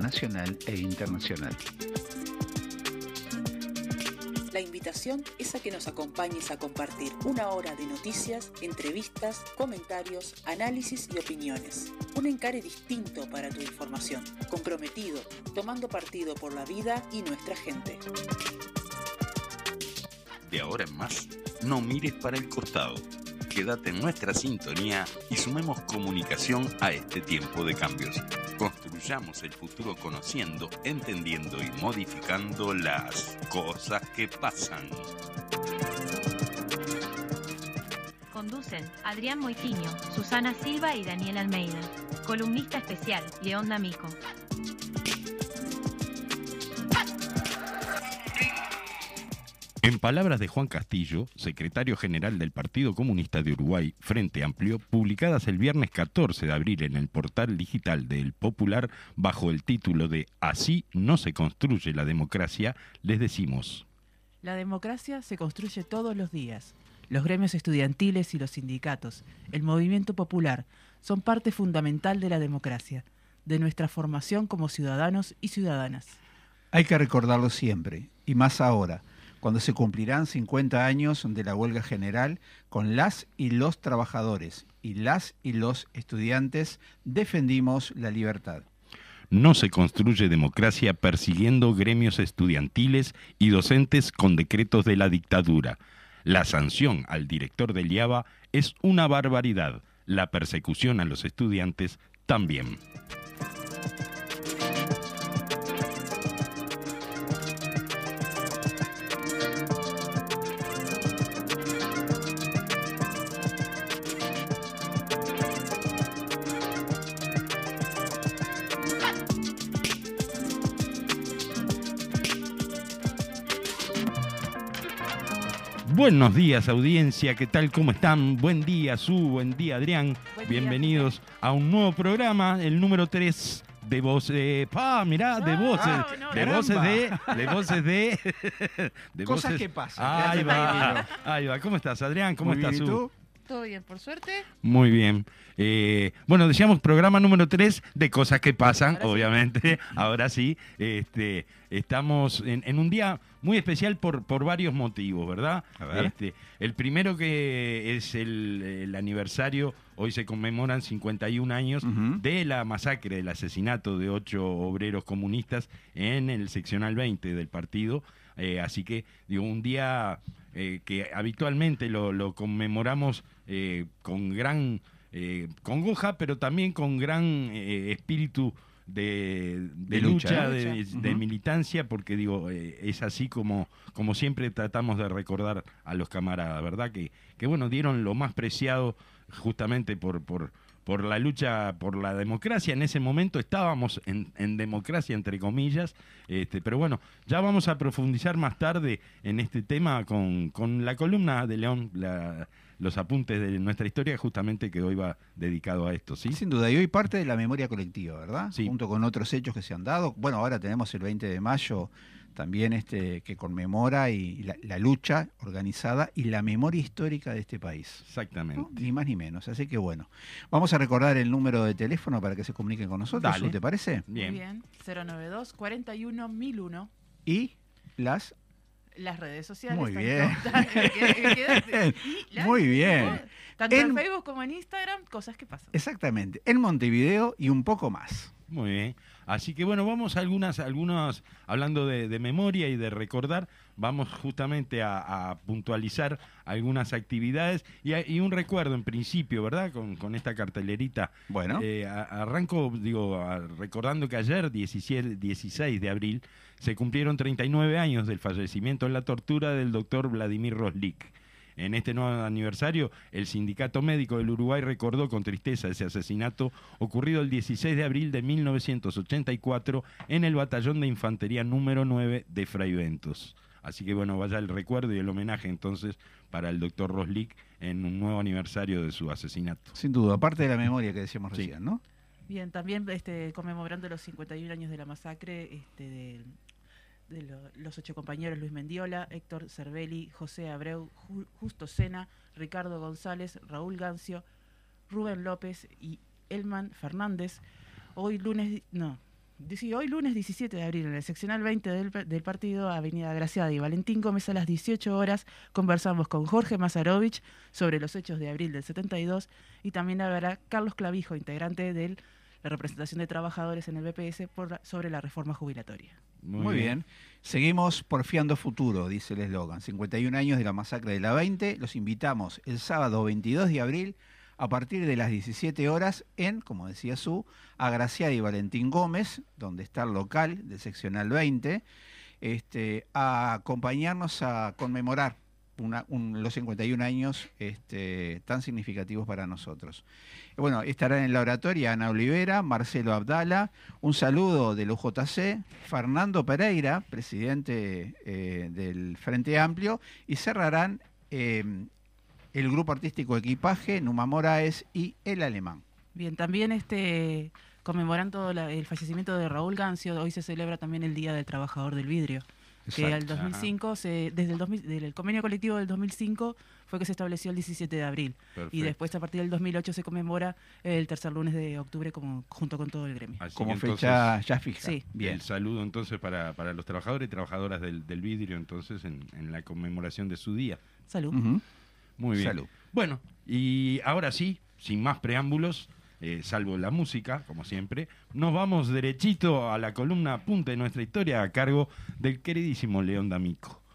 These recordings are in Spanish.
nacional e internacional. La invitación es a que nos acompañes a compartir una hora de noticias, entrevistas, comentarios, análisis y opiniones. Un encare distinto para tu información, comprometido, tomando partido por la vida y nuestra gente. De ahora en más, no mires para el costado. Quédate en nuestra sintonía y sumemos comunicación a este tiempo de cambios. Construyamos el futuro conociendo, entendiendo y modificando las cosas que pasan. Conducen Adrián Moitiño, Susana Silva y Daniel Almeida. Columnista especial, León D'Amico. En palabras de Juan Castillo, secretario general del Partido Comunista de Uruguay, Frente Amplio, publicadas el viernes 14 de abril en el portal digital del Popular bajo el título de Así no se construye la democracia, les decimos. La democracia se construye todos los días. Los gremios estudiantiles y los sindicatos, el movimiento popular, son parte fundamental de la democracia, de nuestra formación como ciudadanos y ciudadanas. Hay que recordarlo siempre, y más ahora cuando se cumplirán 50 años de la huelga general con las y los trabajadores y las y los estudiantes defendimos la libertad. No se construye democracia persiguiendo gremios estudiantiles y docentes con decretos de la dictadura. La sanción al director del IABA es una barbaridad. La persecución a los estudiantes también. Buenos días, audiencia. ¿Qué tal? ¿Cómo están? Buen día, Su. Buen día, Adrián. Bienvenidos a un nuevo programa, el número 3 de voces. ¡Pa! Mirá, de voces. de voces de. De voces de. de Cosas que pasan. Ahí va. Ahí va. ¿Cómo estás, Adrián? ¿Cómo estás, Su? Todo bien, por suerte. Muy bien. Eh, bueno, decíamos programa número 3 de cosas que pasan, obviamente. Ahora sí, este, estamos en, un día muy especial por, por varios motivos, ¿verdad? Este, el primero que es el, aniversario, hoy se conmemoran 51 años de la masacre, del asesinato de ocho obreros comunistas en el seccional 20 del partido. Eh, así que, digo, un día eh, que habitualmente lo, conmemoramos eh, con gran eh, congoja, pero también con gran espíritu de, lucha, de, militancia, porque digo, es así como, como siempre tratamos de recordar a los camaradas, ¿verdad? Que, que bueno, dieron lo más preciado justamente por, por, por la lucha por la democracia. En ese momento estábamos en, democracia, entre comillas, este, pero bueno, ya vamos a profundizar más tarde en este tema con, la columna de León, los apuntes de nuestra historia, justamente que hoy va dedicado a esto, ¿sí? Sin duda, y hoy parte de la memoria colectiva, ¿verdad? Sí. Junto con otros hechos que se han dado. Bueno, ahora tenemos el 20 de mayo también este, que conmemora y, la, lucha organizada y la memoria histórica de este país. Exactamente. Ni más ni menos. Así que bueno, vamos a recordar el número de teléfono para que se comuniquen con nosotros. ¿Te parece? Bien. Muy bien. 092 41 1001. Y las las redes sociales. Muy bien. Muy bien. Tanto en, Facebook como en Instagram, cosas que pasan. Exactamente. En Montevideo y un poco más. Muy bien. Así que bueno, vamos a algunas, algunas hablando de, memoria y de recordar, vamos justamente a, puntualizar algunas actividades y, un recuerdo en principio, ¿verdad? Con, esta cartelerita. Bueno. Eh, arranco, digo, recordando que ayer, 17, 16 de abril, se cumplieron 39 años del fallecimiento en la tortura del doctor Vladimir Roslik. En este nuevo aniversario, el Sindicato Médico del Uruguay recordó con tristeza ese asesinato ocurrido el 16 de abril de 1984 en el Batallón de Infantería número 9 de Fray Ventos. Así que bueno, vaya el recuerdo y el homenaje entonces para el doctor Roslik en un nuevo aniversario de su asesinato. Sin duda, aparte de la memoria que decíamos recién, ¿no? Bien, también este, conmemorando los 51 años de la masacre este, del de los ocho compañeros Luis Mendiola, Héctor Cervelli, José Abreu, Justo Sena, Ricardo González, Raúl Gancio, Rubén López y Elman Fernández. Hoy lunes, no, hoy lunes 17 de abril, en el seccional 20 del, del partido Avenida Graciada y Valentín Gómez a las 18 horas, conversamos con Jorge Mazarovich sobre los hechos de abril del 72 y también habrá Carlos Clavijo, integrante de la representación de trabajadores en el BPS por la- sobre la reforma jubilatoria. Muy, bien. Seguimos porfiando futuro, dice el eslogan. 51 años de la masacre de la 20. Los invitamos el sábado 22 de abril a partir de las 17 horas en, como decía Su, Agraciada y Valentín Gómez, donde está el local del seccional 20, este, a acompañarnos a conmemorar una- un- los 51 años este, tan significativos para nosotros. Bueno, estarán en la oratoria Ana Olivera, Marcelo Abdala, un saludo del UJC, Fernando Pereira, presidente eh, del Frente Amplio, y cerrarán eh, el grupo artístico Equipaje, Numa Moraes y El Alemán. Bien, también este conmemorando la- el fallecimiento de Raúl Gancio, hoy se celebra también el Día del Trabajador del Vidrio, que al Exacto. 2005, se, desde el 2000 del convenio colectivo del 2005 fue que se estableció el 17 de abril. Y después a partir del 2008 se conmemora el tercer lunes de octubre como, junto con todo el gremio. Así Como entonces, fecha ya fija. Sí. Bien. El saludo entonces para, para los trabajadores y trabajadoras del, del vidrio entonces en, en la conmemoración de su día. Salud. Muy bien. Salud. Bueno, y ahora sí, sin más preámbulos, eh, salvo la música, como siempre, nos vamos derechito a la columna punta de nuestra historia a cargo del queridísimo León D'Amico.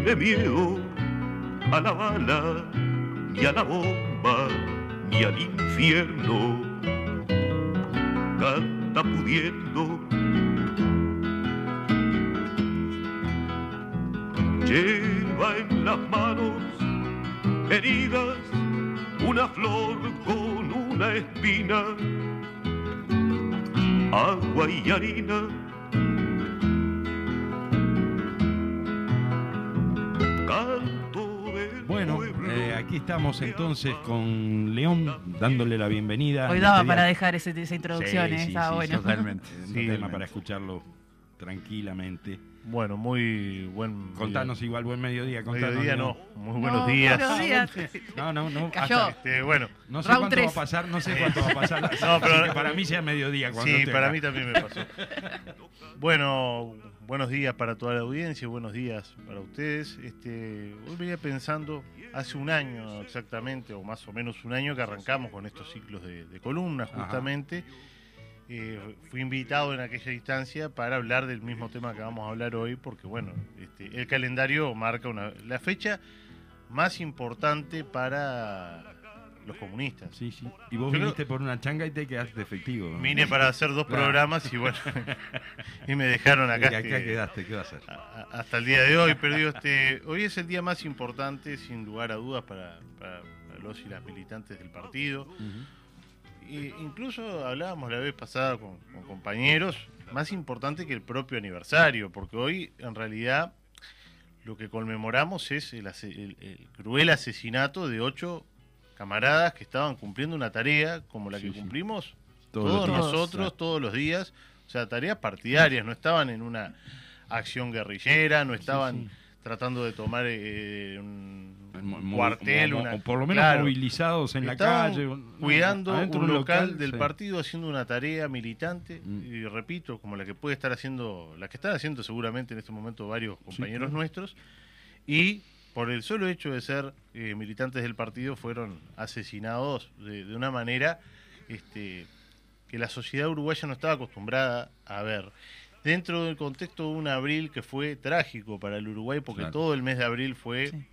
Tiene miedo a la bala, ni a la bomba, ni al infierno. Canta pudiendo. Lleva en las manos heridas una flor con una espina, agua y harina estamos entonces con León dándole la bienvenida. Hoy daba este para día. dejar ese- esa introducción, Sí, eh, sí, estaba sí, bueno. Totalmente. Un Sí, tema para escucharlo tranquilamente. Bueno, muy buen. Contanos igual, buen mediodía. Contanos, Mediodía no, muy buenos No, días. buenos días. No, no, no. Cayó. hasta- Este, bueno, no sé Round cuánto tres. va a pasar, no sé cuánto va a pasar. No, pero- Así que para mí sea mediodía. Cuando sí, para mí también me pasó. Bueno, buenos días para toda la audiencia, buenos días para ustedes. Este, hoy venía pensando, hace un año exactamente, o más o menos un año que arrancamos con estos ciclos de, de columnas, justamente. Eh, fui invitado en aquella instancia para hablar del mismo tema que vamos a hablar hoy, porque bueno, este, el calendario marca una, la fecha más importante para los comunistas. Sí, sí. Y vos Yo creo- viniste por una changa y te quedaste efectivo. ¿no? Vine para hacer dos Claro. programas y bueno, y me dejaron Y acá. acá este, quedaste, ¿qué va a hacer? a- hasta el día de hoy, pero digo, este, hoy es el día más importante, sin lugar a dudas, para, los y las militantes del partido. E incluso hablábamos la vez pasada con, con compañeros, más importante que el propio aniversario, porque hoy en realidad lo que conmemoramos es el, ase- el- el cruel asesinato de ocho camaradas que estaban cumpliendo una tarea como la que sí. cumplimos Todos todos, los días. nosotros todos los días, o sea, tareas partidarias, no estaban en una acción guerrillera, no estaban sí. tratando de tomar eh, un, cuartel, una- o por lo menos claro, movilizados en la calle. cuidando un local, del sí. partido haciendo una tarea militante Mm. y repito como la que puede estar haciendo la que están haciendo seguramente en este momento varios compañeros claro. nuestros y por el solo hecho de ser eh, militantes del partido fueron asesinados de, de una manera este, que la sociedad uruguaya no estaba acostumbrada a ver dentro del contexto de un abril que fue trágico para el Uruguay, porque Claro. todo el mes de abril fue, Sí.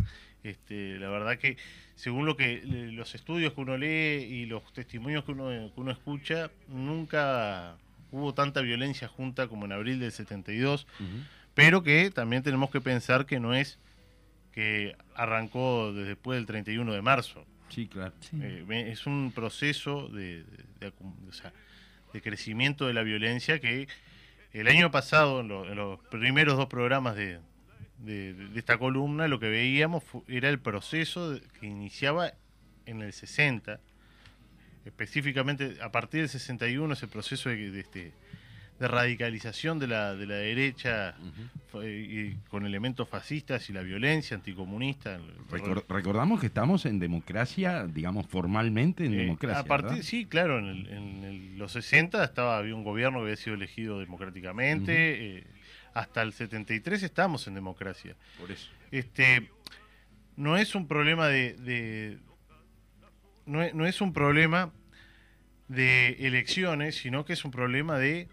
este, la verdad que según lo que los estudios que uno lee y los testimonios que uno, que uno escucha, nunca hubo tanta violencia junta como en abril del 72, Ujú. pero que también tenemos que pensar que no es que arrancó desde después del 31 de marzo. Sí, claro. Sí. Eh, es un proceso de, de- o sea, de crecimiento de la violencia que el año pasado, en, lo- en los primeros dos programas de, de- de esta columna, lo que veíamos era el proceso de- que iniciaba en el 60, específicamente a partir del 61, ese proceso de, de este, de radicalización de la, de la derecha y con elementos fascistas y la violencia anticomunista. recordamos que estamos en democracia, digamos, formalmente en Eh, democracia. a partir, ¿verdad? sí, claro, en, el- en el- los 60 estaba, había un gobierno que había sido elegido democráticamente. eh, hasta el 73 estamos en democracia. Por eso. Este, no es un problema de, de- no, es, no es un problema de elecciones, sino que es un problema de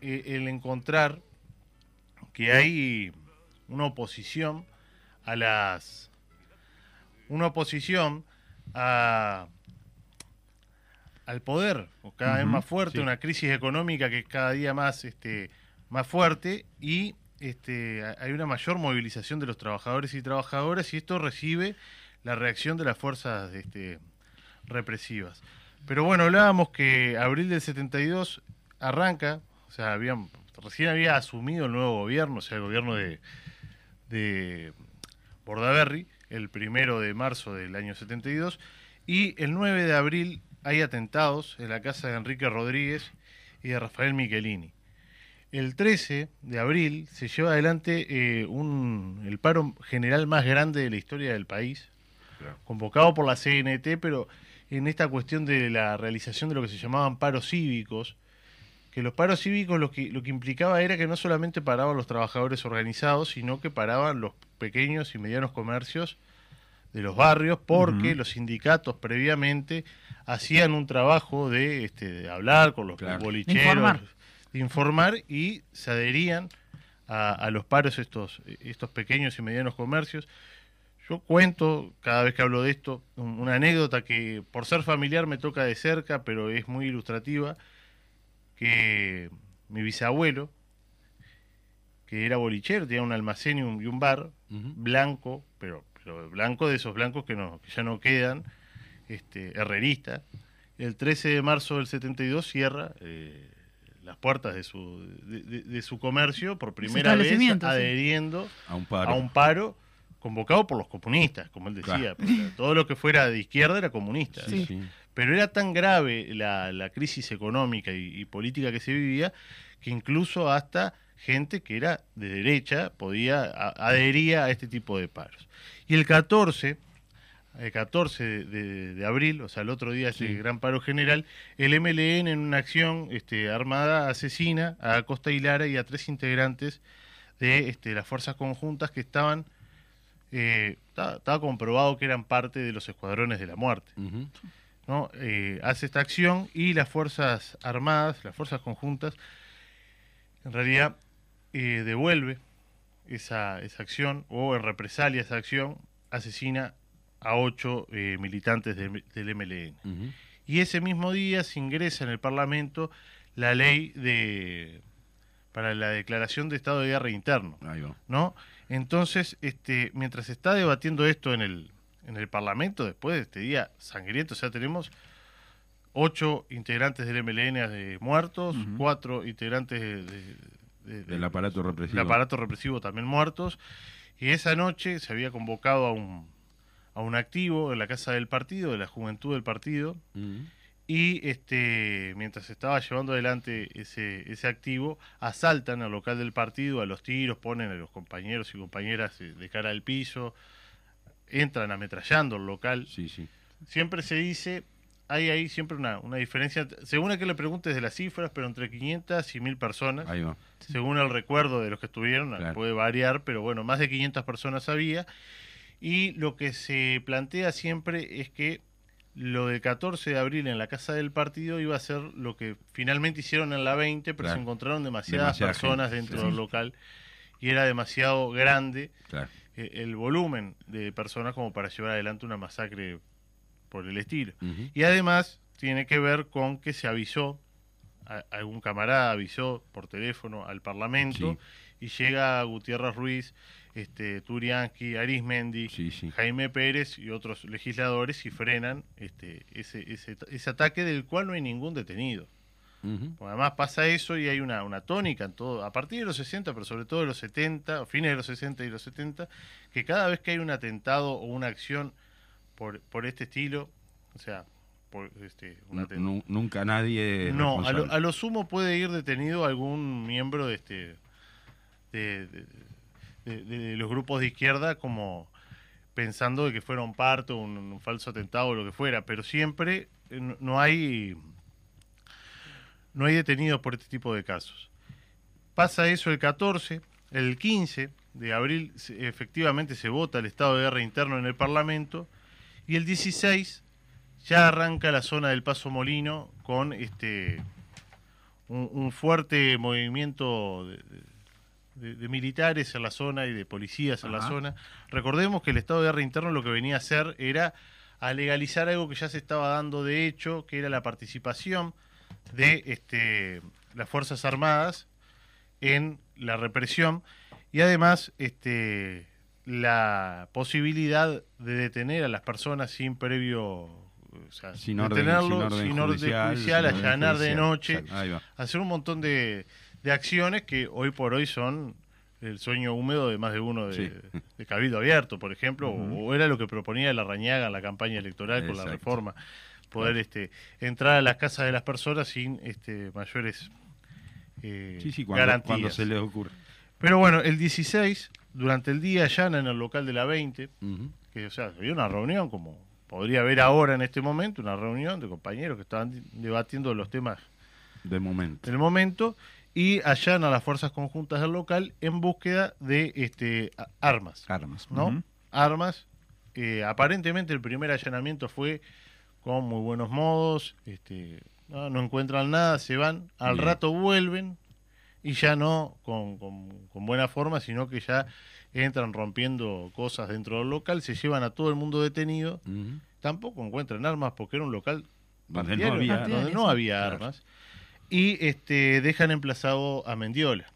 eh, el encontrar que hay una oposición a las una oposición a al poder, o cada vez más fuerte, sí. una crisis económica que es cada día más este más fuerte y este ha- hay una mayor movilización de los trabajadores y trabajadoras y esto recibe la reacción de las fuerzas este, represivas. Pero bueno, hablábamos que abril del 72 arranca, o sea, habían, recién había asumido el nuevo gobierno, o sea, el gobierno de, de Bordaberry, el primero de marzo del año 72, y el 9 de abril hay atentados en la casa de Enrique Rodríguez y de Rafael Michelini. El 13 de abril se lleva adelante eh, un, el paro general más grande de la historia del país, Claro. convocado por la CNT, pero en esta cuestión de la realización de lo que se llamaban paros cívicos, que los paros cívicos lo que, lo que implicaba era que no solamente paraban los trabajadores organizados, sino que paraban los pequeños y medianos comercios de los barrios, porque los sindicatos previamente hacían un trabajo de, este, de hablar con los Claro. bolicheros, De informar. de informar y se adherían a, a los paros estos, estos pequeños y medianos comercios. Yo cuento, cada vez que hablo de esto, un- una anécdota que por ser familiar me toca de cerca, pero es muy ilustrativa, que mi bisabuelo, que era bolichero, tenía un almacén y un, y un bar, blanco, pero, pero blanco de esos blancos que, no, que ya no quedan, este, herrerista. El 13 de marzo del 72 cierra eh, las puertas de su, de, de- de su comercio por primera vez sí. adheriendo A un paro. a un paro convocado por los comunistas, como él decía. Claro. todo lo que fuera de izquierda era comunista. Sí, sí. Pero era tan grave la, la crisis económica y, y política que se vivía que incluso hasta gente que era de derecha podía a- adhería a este tipo de paros. Y el 14, el 14 de, de- de abril, o sea, el otro día ese Sí. gran paro general, el MLN en una acción este, armada asesina a Costa y Lara y a tres integrantes de este, las fuerzas conjuntas que estaban, eh, estaba, estaba comprobado que eran parte de los escuadrones de la muerte. ¿No? Eh, hace esta acción y las Fuerzas Armadas, las Fuerzas Conjuntas, en realidad eh, devuelve esa, esa acción o en represalia a esa acción asesina a ocho eh, militantes de- del MLN. Y ese mismo día se ingresa en el Parlamento la ley de para la declaración de estado de guerra interno. Ahí va. ¿no? Entonces, este, mientras se está debatiendo esto en el, en el Parlamento, después de este día sangriento, o sea, tenemos ocho integrantes del MLN de muertos, cuatro integrantes de- de- de- Del aparato represivo. aparato represivo también muertos, y esa noche se había convocado a un, a un activo en la casa del partido, de la juventud del partido, y este mientras se estaba llevando adelante ese, ese activo, asaltan al local del partido, a los tiros, ponen a los compañeros y compañeras eh, de cara al piso, entran ametrallando el local. Sí, sí. Siempre se dice, hay ahí siempre una, una diferencia, según a que le preguntes de las cifras, pero entre 500 y 1000 personas, Ahí va. según el recuerdo de los que estuvieron, Claro. puede variar, pero bueno, más de 500 personas había. Y lo que se plantea siempre es que lo del 14 de abril en la casa del partido iba a ser lo que finalmente hicieron en la 20, pero Claro. se encontraron demasiadas Demasiada personas gente, dentro sí. del local y era demasiado grande Claro. Eh, el volumen de personas como para llevar adelante una masacre por el estilo. Y además tiene que ver con que se avisó, a- algún camarada avisó por teléfono al Parlamento y llega Gutiérrez Ruiz, este, Turianski, Arismendi, Sí, sí. Jaime Pérez y otros legisladores y frenan este, ese, ese, ese ataque del cual no hay ningún detenido. Además pasa eso y hay una, una tónica en todo, a partir de los 60, pero sobre todo de los 70, o fines de los 60 y los 70, que cada vez que hay un atentado o una acción por, por este estilo, o sea, por este, un nu- nunca nadie. no, a lo, a lo sumo puede ir detenido algún miembro de este de, de- de- de los grupos de izquierda como pensando de que fuera un parto, un, un falso atentado o lo que fuera, pero siempre eh, no, no hay no hay detenidos por este tipo de casos. Pasa eso el 14, el 15 de abril efectivamente se vota el estado de guerra interno en el Parlamento y el 16 ya arranca la zona del Paso Molino con este un, un fuerte movimiento de, de- de militares en la zona y de policías en la zona. Recordemos que el estado de guerra interno lo que venía a hacer era a legalizar algo que ya se estaba dando de hecho, que era la participación de este, las Fuerzas Armadas en la represión y además este, la posibilidad de detener a las personas sin previo, o sea, Sin orden, detenerlo, sin orden sin orden judicial, judicial, sin orden allanar de noche, hacer un montón de, de acciones que hoy por hoy son el sueño húmedo de más de uno de, Sí. de Cabildo Abierto, por ejemplo, o era lo que proponía la Rañaga en la campaña electoral con la reforma, poder este entrar a las casas de las personas sin este mayores eh, Sí, sí, cuando, garantías. cuando se les ocurre. Pero bueno, el 16, durante el día allana en el local de la 20, Ujú. que o sea, había una reunión como podría haber ahora en este momento, una reunión de compañeros que estaban debatiendo los temas De momento. del momento y allana a las fuerzas conjuntas del local en búsqueda de este armas, Armas. ¿no? Armas. Eh, aparentemente el primer allanamiento fue con muy buenos modos, este, no, no encuentran nada, se van, al Bien. rato vuelven y ya no con, con- con buena forma, sino que ya entran rompiendo cosas dentro del local, se llevan a todo el mundo detenido, tampoco encuentran armas porque era un local Donde no había. Donde no había Claro. armas y este dejan emplazado a Mendiola.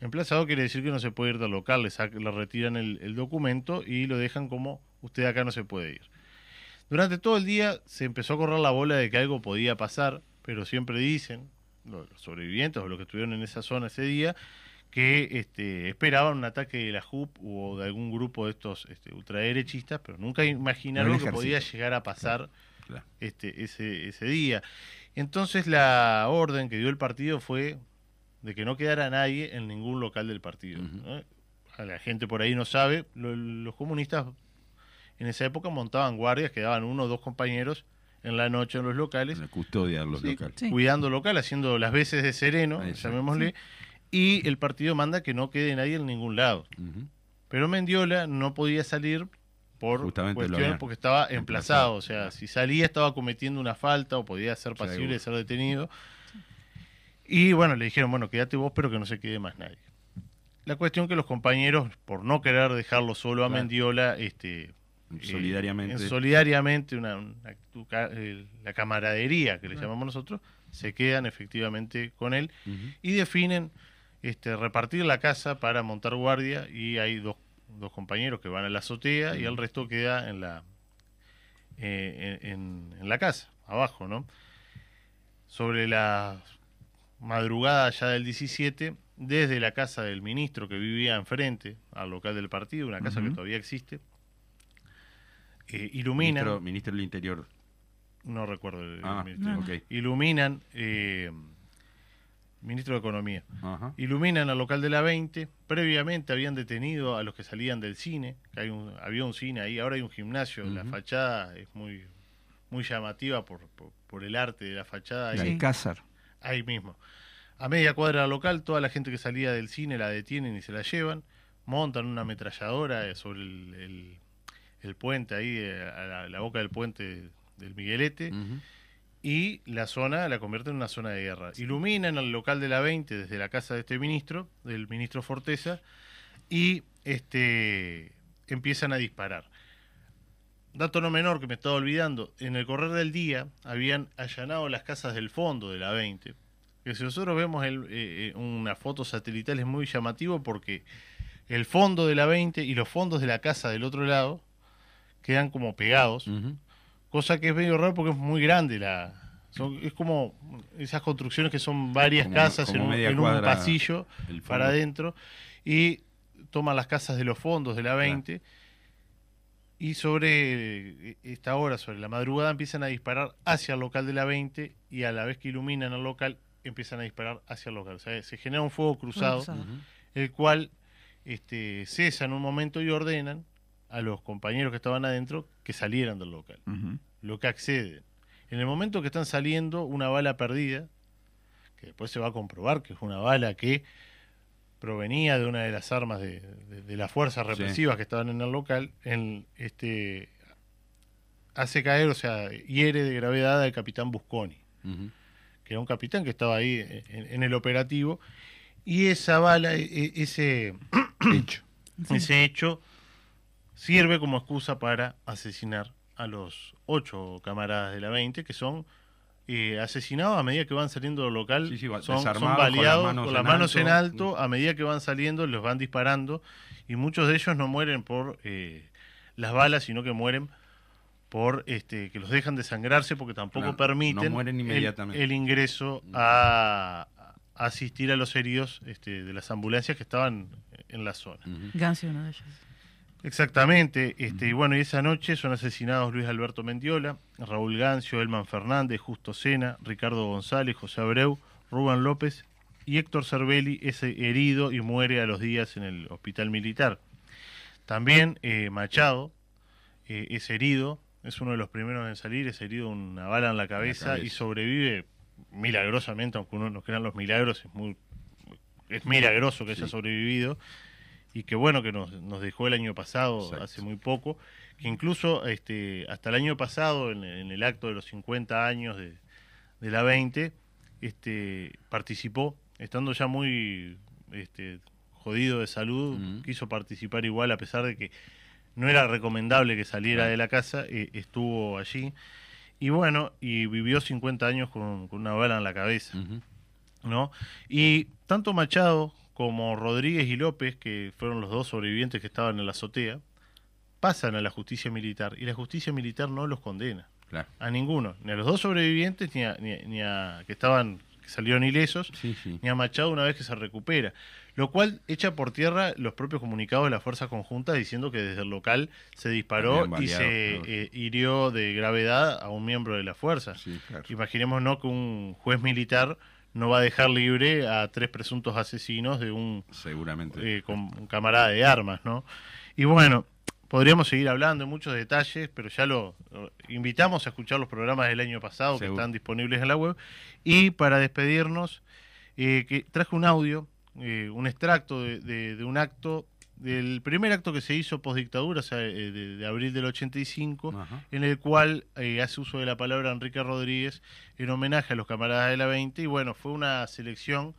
Emplazado quiere decir que no se puede ir del local, le, le retiran el, el documento y lo dejan como usted acá no se puede ir. Durante todo el día se empezó a correr la bola de que algo podía pasar, pero siempre dicen lo- los sobrevivientes o los que estuvieron en esa zona ese día que este, esperaban un ataque de la JUP o de algún grupo de estos este, ultraderechistas, pero nunca imaginaron No que podía llegar a pasar Claro. este, ese, ese día. Entonces la orden que dio el partido fue de que no quedara nadie en ningún local del partido. Ujú. ¿no? A la gente por ahí no sabe, lo- los comunistas en esa época montaban guardias, quedaban uno o dos compañeros en la noche en los locales, La custodia de los sí, locales. Sí. cuidando el local, haciendo las veces de sereno, llamémosle, y el partido manda que no quede nadie en ningún lado. Pero Mendiola no podía salir por Justamente cuestiones porque estaba emplazado. emplazado, O sea, claro. si salía estaba cometiendo una falta o podía ser pasible de ser detenido. Y bueno, le dijeron, bueno, quédate vos, pero que no se quede más nadie. La cuestión que los compañeros, por no querer dejarlo solo a Claro. Mendiola, este, Solidariamente. en solidariamente, una, una actu- ca- eh, la camaradería que le llamamos nosotros, se quedan efectivamente con él y definen este, repartir la casa para montar guardia y hay dos, dos compañeros que van a la azotea y el resto queda en la eh, en, la casa abajo no sobre la madrugada ya del 17 desde la casa del ministro que vivía enfrente al local del partido una casa que todavía existe eh, iluminan Ministro, ministro del Interior. no recuerdo el, el Ah, ministro. no. ok. iluminan eh, ministro de economía Ajá. iluminan al local de la 20. Previamente habían detenido a los que salían del cine, que hay un, había un cine ahí, ahora hay un gimnasio. La fachada es muy, muy llamativa por, por, por el arte de la fachada. La Ahí, Alcázar. ahí mismo. A media cuadra del local, toda la gente que salía del cine la detienen y se la llevan. Montan una ametralladora eh, sobre el, el- el puente ahí, eh, a la, la boca del puente del Miguelete y la zona la convierte en una zona de guerra. Iluminan el local de la 20 desde la casa de este ministro, del ministro Forteza, y este, empiezan a disparar. Dato no menor que me estaba olvidando, en el correr del día habían allanado las casas del fondo de la 20. Que si nosotros vemos el, eh, eh, una foto satelital es muy llamativo porque el fondo de la 20 y los fondos de la casa del otro lado quedan como pegados. Cosa que es medio raro porque es muy grande la. son- es como esas construcciones que son varias Como- casas como en, un, en pasillo para adentro y toman las casas de los fondos de la 20 y sobre eh, esta hora, sobre la madrugada, empiezan a disparar hacia el local de la 20 y a la vez que iluminan el local empiezan a disparar hacia el local. O sea, se genera un fuego cruzado el cual este, cesa en un momento y ordenan a los compañeros que estaban adentro que salieran del local lo que acceden. En el momento que están saliendo, una bala perdida, que después se va a comprobar que es una bala que provenía de una de las armas de, de- de las fuerzas Sí. represivas que estaban en el local, en, este, hace caer, o sea, hiere de gravedad al capitán Busconi, que era un capitán que estaba ahí en, en el operativo, y esa bala, e- e- ese, Hecho. ese hecho sirve como excusa para asesinar a los ocho camaradas de la 20 que son eh, asesinados a medida que van saliendo del local. Sí, sí, va- son, son desarmados, con las baleados manos con las en manos en alto. alto. A medida que van saliendo, los van disparando. Y muchos de ellos no mueren por eh, las balas, sino que mueren por este que los dejan desangrarse porque tampoco permiten no mueren el- inmediatamente. El, ingreso a, a asistir a los heridos este, de las ambulancias que estaban en la zona. Ujú. Gansi, uno de ellos. Exactamente, este, y bueno, y esa noche son asesinados Luis Alberto Mendiola, Raúl Gancio, Elman Fernández, Justo Sena, Ricardo González, José Abreu, Rubén López y Héctor Cervelli es herido y muere a los días en el hospital militar. También eh, Machado eh, es herido, es uno de los primeros en salir, es herido una bala en la cabeza, cabeza. y sobrevive milagrosamente, aunque uno no crean los milagros, es muy es milagroso que haya sobrevivido y que bueno que nos, nos dejó el año pasado, Exacto. hace muy poco, que incluso este, hasta el año pasado, en, en el acto de los 50 años de, de la 20, este, participó, estando ya muy este, jodido de salud, quiso participar igual a pesar de que no era recomendable que saliera de la casa, eh, estuvo allí. Y bueno, y vivió 50 años con, con una bala en la cabeza. ¿no? Y tanto Machado como Rodríguez y López, que fueron los dos sobrevivientes que estaban en la azotea, pasan a la justicia militar y la justicia militar no los condena Claro. a ninguno, ni a los dos sobrevivientes ni a, ni a- ni a- que estaban que salieron ilesos, Sí, sí. ni a Machado una vez que se recupera, lo cual echa por tierra los propios comunicados de la fuerza conjunta diciendo que desde el local se disparó y se claro. eh, hirió de gravedad a un miembro de la fuerza. Sí, claro. Imaginémonos que un juez militar no va a dejar libre a tres presuntos asesinos de un, Seguramente. eh, un camarada de armas, ¿no? Y bueno, podríamos seguir hablando en muchos detalles, pero ya lo, lo invitamos a escuchar los programas del año pasado que están disponibles en la web. Y para despedirnos, eh, que traje un audio, eh, un extracto de, de- de un acto, del primer acto que se hizo post dictadura, o sea, eh, de, de abril del 85, Ajá. en el cual eh, hace uso de la palabra Enrique Rodríguez en homenaje a los camaradas de la 20 y bueno, fue una selección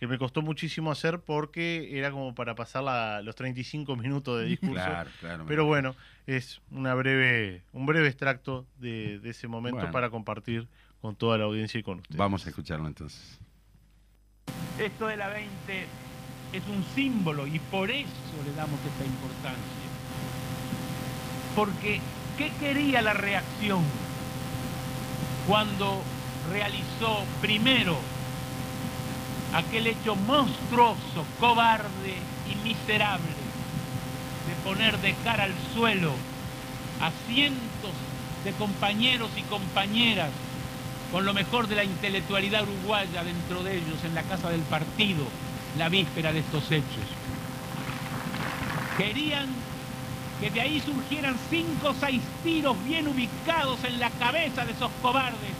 que me costó muchísimo hacer porque era como para pasar la- los 35 minutos de discurso. Claro, claro. Pero bueno, es una breve, un breve extracto de, de ese momento Bueno. para compartir con toda la audiencia y con ustedes. Vamos a escucharlo entonces. Esto de la 20 es un símbolo y por eso le damos esta importancia. Porque, ¿qué quería la reacción cuando realizó primero aquel hecho monstruoso, cobarde y miserable de poner de cara al suelo a cientos de compañeros y compañeras con lo mejor de la intelectualidad uruguaya dentro de ellos en la casa del partido la víspera de estos hechos. Querían que de ahí surgieran cinco o seis tiros bien ubicados en la cabeza de esos cobardes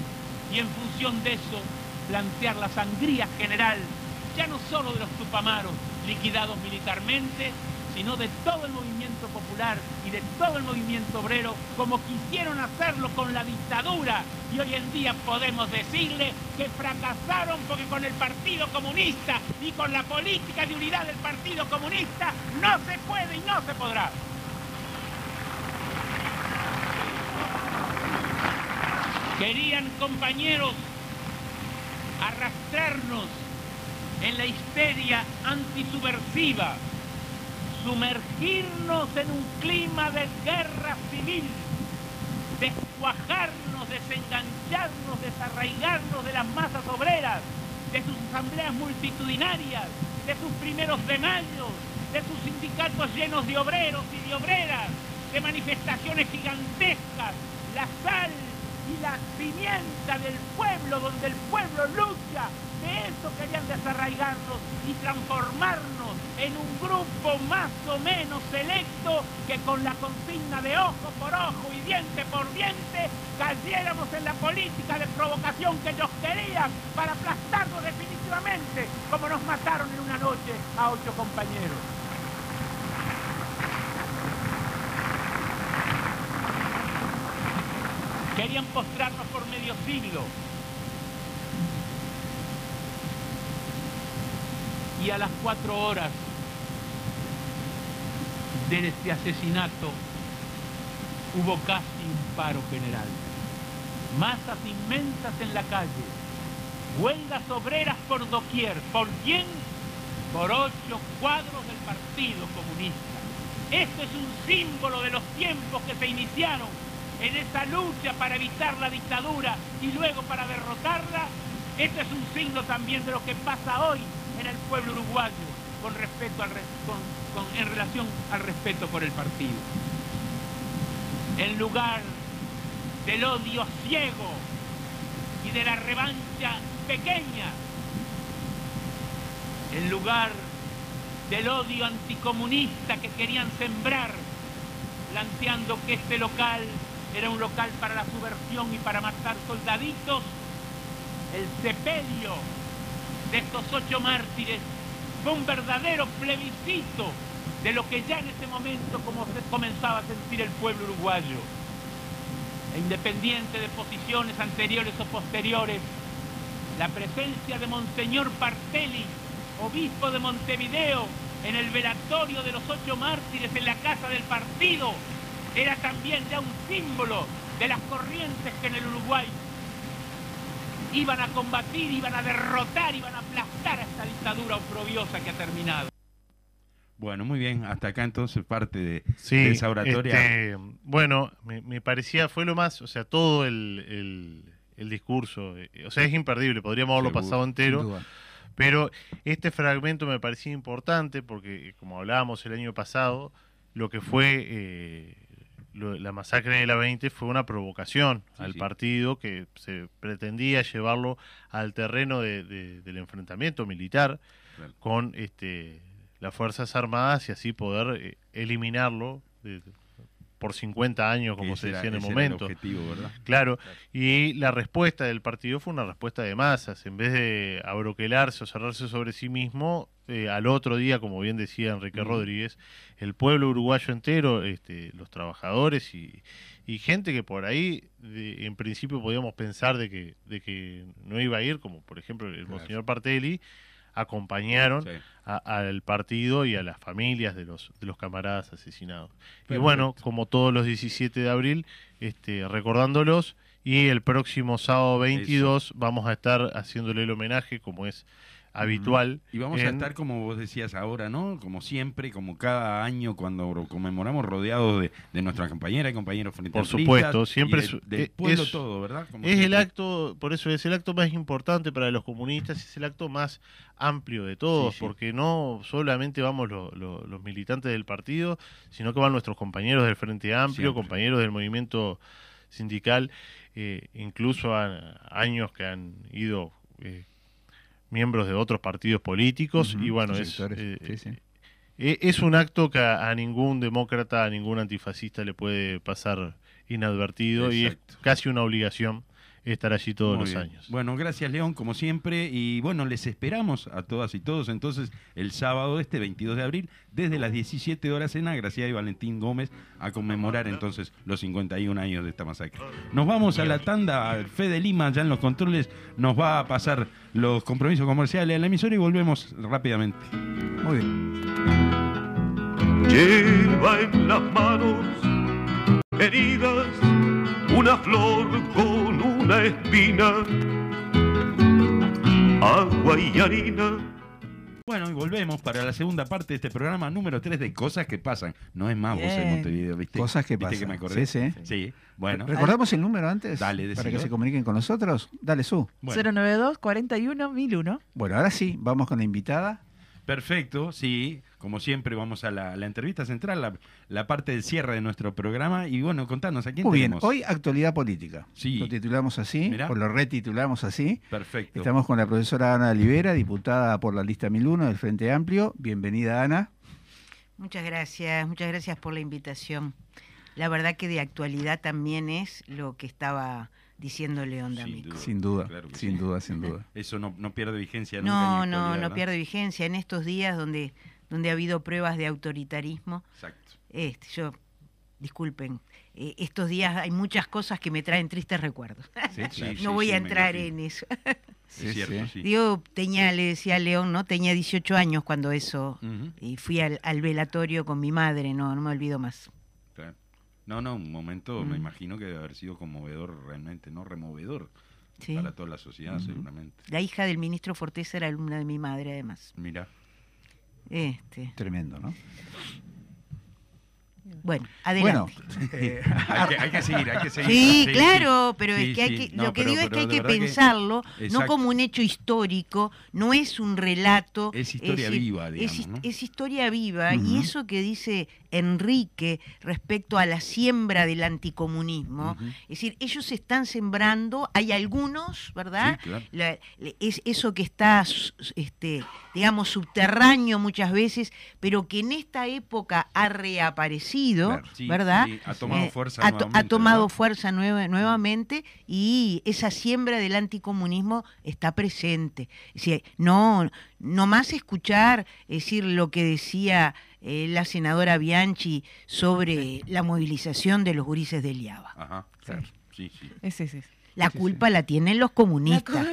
y en función de eso plantear la sangría general, ya no solo de los tupamaros liquidados militarmente, sino de todo el movimiento popular de todo el movimiento obrero, como quisieron hacerlo con la dictadura. Y hoy en día podemos decirle que fracasaron porque con el Partido Comunista y con la política de unidad del Partido Comunista no se puede y no se podrá. Querían compañeros arrastrarnos en la histeria antisubversiva, sumergirnos en un clima de guerra civil, descuajarnos, desengancharnos, desarraigarnos de las masas obreras, de sus asambleas multitudinarias, de sus primeros de mayo, de sus sindicatos llenos de obreros y de obreras, de manifestaciones gigantescas, la sal y la pimienta del pueblo, donde el pueblo lucha. De eso querían desarraigarnos y transformarnos en un grupo más o menos selecto que con la consigna de ojo por ojo y diente por diente cayéramos en la política de provocación que ellos querían para aplastarnos definitivamente, como nos mataron en una noche a ocho compañeros. Querían postrarnos por medio siglo. Y a las cuatro horas de este asesinato hubo casi un paro general. Masas inmensas en la calle. Huelgas obreras por doquier. ¿Por quién? Por ocho cuadros del Partido Comunista. Esto es un símbolo de los tiempos que se iniciaron en esa lucha para evitar la dictadura y luego para derrotarla, este es un signo también de lo que pasa hoy en el pueblo uruguayo con respecto al, en relación al respeto por el partido. En lugar del odio ciego y de la revancha pequeña, en lugar del odio anticomunista que querían sembrar, planteando que este local era un local para la subversión y para matar soldaditos, el sepelio de estos ocho mártires fue un verdadero plebiscito de lo que ya en ese momento como se comenzaba a sentir el pueblo uruguayo. E independiente de posiciones anteriores o posteriores, la presencia de Monseñor Partelli, obispo de Montevideo, en el velatorio de los ocho mártires en la casa del partido, era también ya un símbolo de las corrientes que en el Uruguay iban a combatir, iban a derrotar, iban a aplastar a esta dictadura oprobiosa que ha terminado. Bueno, muy bien, hasta acá entonces parte de, Sí, de esa oratoria. este, bueno, me, me parecía, fue lo más, o sea, todo el, el- el discurso, eh, o sea, es imperdible, podríamos haberlo Seguro, pasado entero, pero este fragmento me parecía importante porque, como hablábamos el año pasado, lo que fue eh, la masacre de la 20 fue una provocación Sí, al sí. partido que se pretendía llevarlo al terreno de- de- del enfrentamiento militar Claro. con este, las Fuerzas Armadas y así poder eh, eliminarlo de- por 50 años, como se era- decía en el momento. objetivo, ¿verdad? Claro, y la respuesta del partido fue una respuesta de masas. En vez de abroquelarse o cerrarse sobre sí mismo, eh, al otro día, como bien decía Enrique. Rodríguez, el pueblo uruguayo entero, este, los trabajadores y, y gente que por ahí, de- en principio, podíamos pensar de que, de que no iba a ir, como por ejemplo el Claro. monseñor Partelli, acompañaron Sí. al partido y a las familias de los, de los camaradas asesinados. Y bueno, como todos los 17 de abril, este, recordándolos, y el próximo sábado 22 vamos a estar haciéndole el homenaje, como es habitual. Y vamos a estar, como vos decías ahora, ¿no? Como siempre, como cada año cuando conmemoramos, rodeados de, de nuestras compañeras y compañeros frente Por supuesto, siempre de- del es- pueblo es- todo, ¿verdad? Como Es el acto, por eso es el acto más importante para los comunistas, es el acto más amplio de todos, Sí, sí. porque no solamente vamos lo- lo- los militantes del partido, sino que van nuestros compañeros del Frente Amplio, Siempre. compañeros del movimiento sindical, eh, incluso a, años que han ido eh, miembros de otros partidos políticos, y bueno, es, eh, sí, sí. eh, es un acto que a, a ningún demócrata, a ningún antifascista le puede pasar inadvertido y es casi una obligación estar allí todos Muy los bien. años. Bueno, gracias León, como siempre. Y bueno, les esperamos a todas y todos entonces el sábado este 22 de abril, desde las 17 horas en Agracia y Valentín Gómez, a conmemorar entonces los 51 años de esta masacre. Nos vamos a la tanda. Fede Lima, ya en los controles, nos va a pasar los compromisos comerciales a la emisora y volvemos rápidamente. Muy bien. Lleva en las manos heridas una flor con una espina, agua y harina. Bueno, y volvemos para la segunda parte de este programa número 3 de Cosas que Pasan. No es más vos en. Montevideo, ¿viste? Cosas que ¿Viste pasan. me acordé? Sí, sí. Sí, bueno. ¿Recordamos el número antes? Dale, Para que decilo. se comuniquen con nosotros. Dale, Su. bueno. 092 41 1001. Bueno, ahora sí, vamos con la invitada. Perfecto, sí. Como siempre, vamos a la, la entrevista central, la, la parte del cierre de nuestro programa. Y bueno, contanos, ¿a quién Muy bien, tenemos? hoy actualidad política. Sí. Lo titulamos así, Mirá. o lo retitulamos así. Perfecto. Estamos con la profesora Ana Olivera, diputada por la lista 1001 del Frente Amplio. Bienvenida, Ana. Muchas gracias, muchas gracias por la invitación. La verdad que de actualidad también es lo que estaba diciendo León Sin D'Amico. duda. Sin duda, Claro sin sí. duda, sin duda. Eso no, no pierde vigencia nunca. No, en no, no ¿verdad? pierde vigencia en estos días donde, donde ha habido pruebas de autoritarismo. Exacto. Este, yo, disculpen, eh, estos días hay muchas cosas que me traen tristes recuerdos. Sí, sí, no sí, voy sí, a entrar en eso. Sí, es cierto, sí. sí. Digo, tenía, le decía a León, ¿no? Tenía 18 años cuando eso, y fui al, al velatorio con mi madre, no, no me olvido más. No, no, un momento me Mm. imagino que debe haber sido conmovedor realmente, ¿no? Removedor Sí. para toda la sociedad, seguramente. La hija del ministro Fortés era alumna de mi madre, además. Mira. Este, Tremendo, ¿no? Bueno, Bueno, adelante. eh, Hay que, hay que seguir, hay que seguir. Sí, claro, pero Sí, es que hay que, No, lo que pero- digo es que hay que pensarlo no como un hecho histórico, no es un relato. Es historia viva, digamos, es historia viva y eso que dice Enrique respecto a la siembra del anticomunismo, es decir, ellos están sembrando, hay algunos, ¿verdad? Claro. La- es eso que está, este, digamos, subterráneo muchas veces, pero que en esta época ha reaparecido, Claro. Sí, ¿verdad? sí, ha tomado Eh, fuerza ha, nuevamente, tomado ¿verdad? fuerza nueva- nuevamente y esa siembra del anticomunismo está presente. Es decir, no, no más escuchar es decir, lo que decía eh, la senadora Bianchi sobre la movilización de los gurises del IABA. Ajá, claro. Sí, sí. Ese, ese. La Sí, culpa la tienen los comunistas.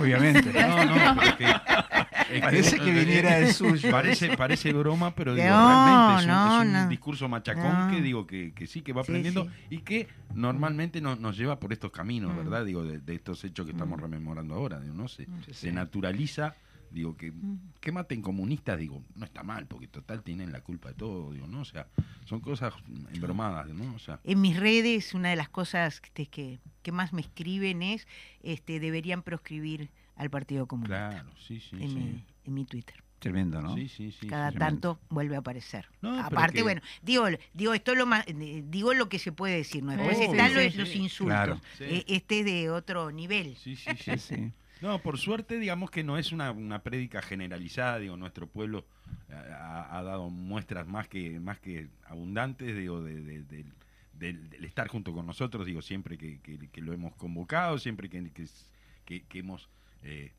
obviamente. No, no, pero es que, es Parece que viniera del suyo. Parece, parece broma, pero digo, No, realmente es un, no, es un no. discurso machacón No. que digo que, que sí, que va aprendiendo sí. y que normalmente nos, nos lleva por estos caminos, Mm. ¿verdad? Digo, de, de estos hechos que estamos rememorando ahora, digo, ¿no? Se, Sí, se sí. naturaliza, digo, que, Mm. que maten comunistas, digo, no está mal, porque total tienen la culpa de todo, digo, ¿no? O sea, son cosas embromadas, ¿no? O sea, En mis redes, una de las cosas este, que, que más me escriben es, este, deberían proscribir al Partido Comunista claro, sí, sí, en, sí. mi, en mi Twitter. Tremendo, ¿no? Sí, sí, sí. Cada sí. tanto vuelve a aparecer. No, Aparte, que- bueno, digo, digo esto es lo más, eh, digo lo que se puede decir, ¿no? Después están sí, los, sí. los insultos. Claro. Sí. Eh, este es de otro nivel. Sí, sí, sí. No, por suerte, digamos que no es una, una prédica generalizada, digo, nuestro pueblo eh, ha, ha dado muestras más que, más que abundantes, digo, de, de- del- del, del estar junto con nosotros, digo, siempre que, que- que lo hemos convocado, siempre que, que, que- que hemos eh,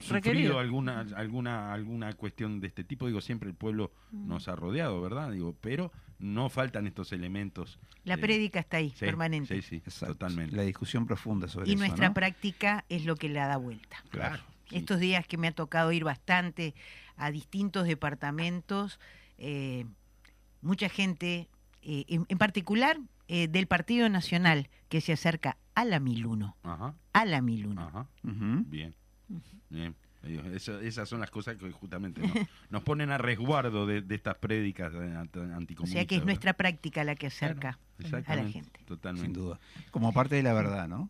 Requerido. sufrido alguna, alguna, alguna cuestión de este tipo, digo, siempre el pueblo nos ha rodeado, ¿verdad? Digo, pero no faltan estos elementos. La eh, prédica está ahí, sí, permanente. Sí, sí, Exacto. totalmente. La discusión profunda sobre y eso, nuestra ¿no? práctica es lo que la da vuelta. Claro. sí. Estos días que me ha tocado ir bastante a distintos departamentos, eh, mucha gente, eh, en, en particular eh, del Partido Nacional, que se acerca a la 1001, Ajá, a la 1001. ajá. Bien, bien. Eso- esas son las cosas que justamente nos, nos ponen a resguardo de, de estas prédicas eh, ant- O anticomunistas. sea que es ¿verdad? nuestra práctica la que acerca Claro, a la gente. Totalmente. Sin duda. Como parte de la verdad, ¿no?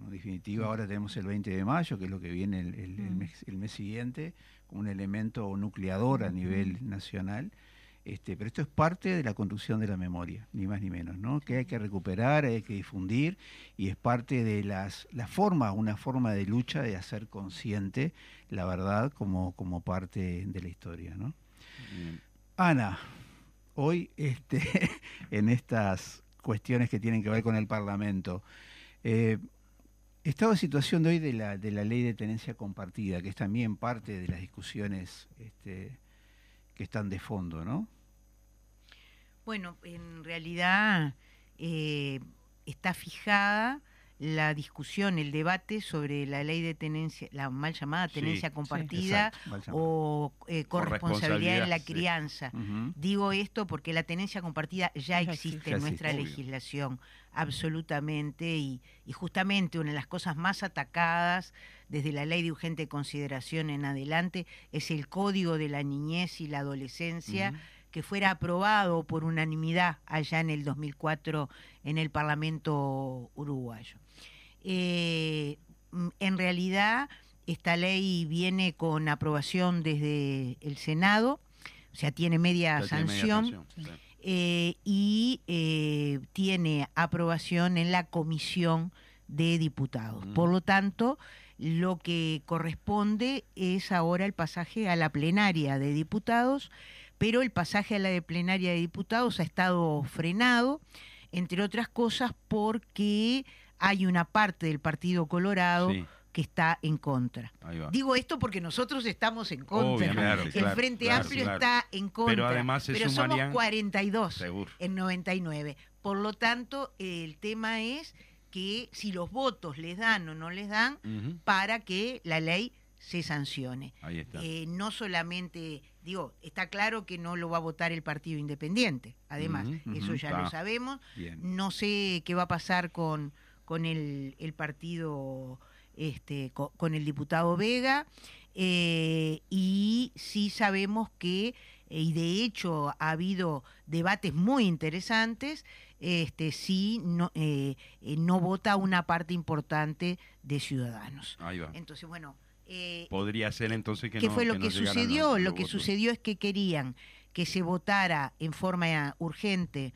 En definitiva ahora tenemos el 20 de mayo, que es lo que viene el, el- el mes, el mes siguiente, como un elemento nucleador a nivel nacional. Este, pero esto es parte de la construcción de la memoria, ni más ni menos, ¿no? Que hay que recuperar, hay que difundir, y es parte de las, la forma, una forma de lucha de hacer consciente la verdad como, como parte de la historia, ¿no? Bien. Ana, hoy este, en estas cuestiones que tienen que ver con el Parlamento, eh, Estado de situación de hoy de la, de la ley de tenencia compartida, que es también parte de las discusiones este, que están de fondo, ¿no? Bueno, en realidad eh, está fijada la discusión, el debate sobre la ley de tenencia, la mal llamada tenencia sí, compartida Exacto, mal llamado. o eh, corresponsabilidad en la sí. crianza. Digo esto porque la tenencia compartida ya Ya existe existe. en nuestra existe, obvio. legislación, absolutamente, y, y justamente una de las cosas más atacadas desde la ley de urgente consideración en adelante es el Código de la Niñez y la Adolescencia. Que fuera aprobado por unanimidad allá en el 2004 en el Parlamento uruguayo. Eh, mm, en realidad, esta ley viene con aprobación desde el Senado, o sea, tiene media Ya tiene media sanción sí. eh, y eh, tiene aprobación en la Comisión de Diputados. Ujú. Por lo tanto, lo que corresponde es ahora el pasaje a la plenaria de diputados, pero el pasaje a la de plenaria de diputados ha estado frenado, entre otras cosas porque hay una parte del Partido Colorado Sí, que está en contra. Digo esto porque nosotros estamos en contra. Obviamente, el claro, Frente claro, Amplio claro. está en contra. Pero además se pero sumarían- somos 42 Seguro. en 99. Por lo tanto, el tema es que si los votos les dan o no les dan para que la ley se sancione. Ahí está. Eh, no solamente, digo, está claro que no lo va a votar el Partido Independiente, además, eso ya está. lo sabemos. Bien. No sé qué va a pasar con, con el, el partido, este, co- con, el diputado Vega, eh, y sí sabemos que, eh, y de hecho ha habido debates muy interesantes, este, sí no, eh, no vota una parte importante de ciudadanos. Ahí va. Entonces, bueno, eh, Podría ser entonces que ¿Qué no- fue lo que, sucedió? Lo que votos. sucedió es que querían que se votara en forma urgente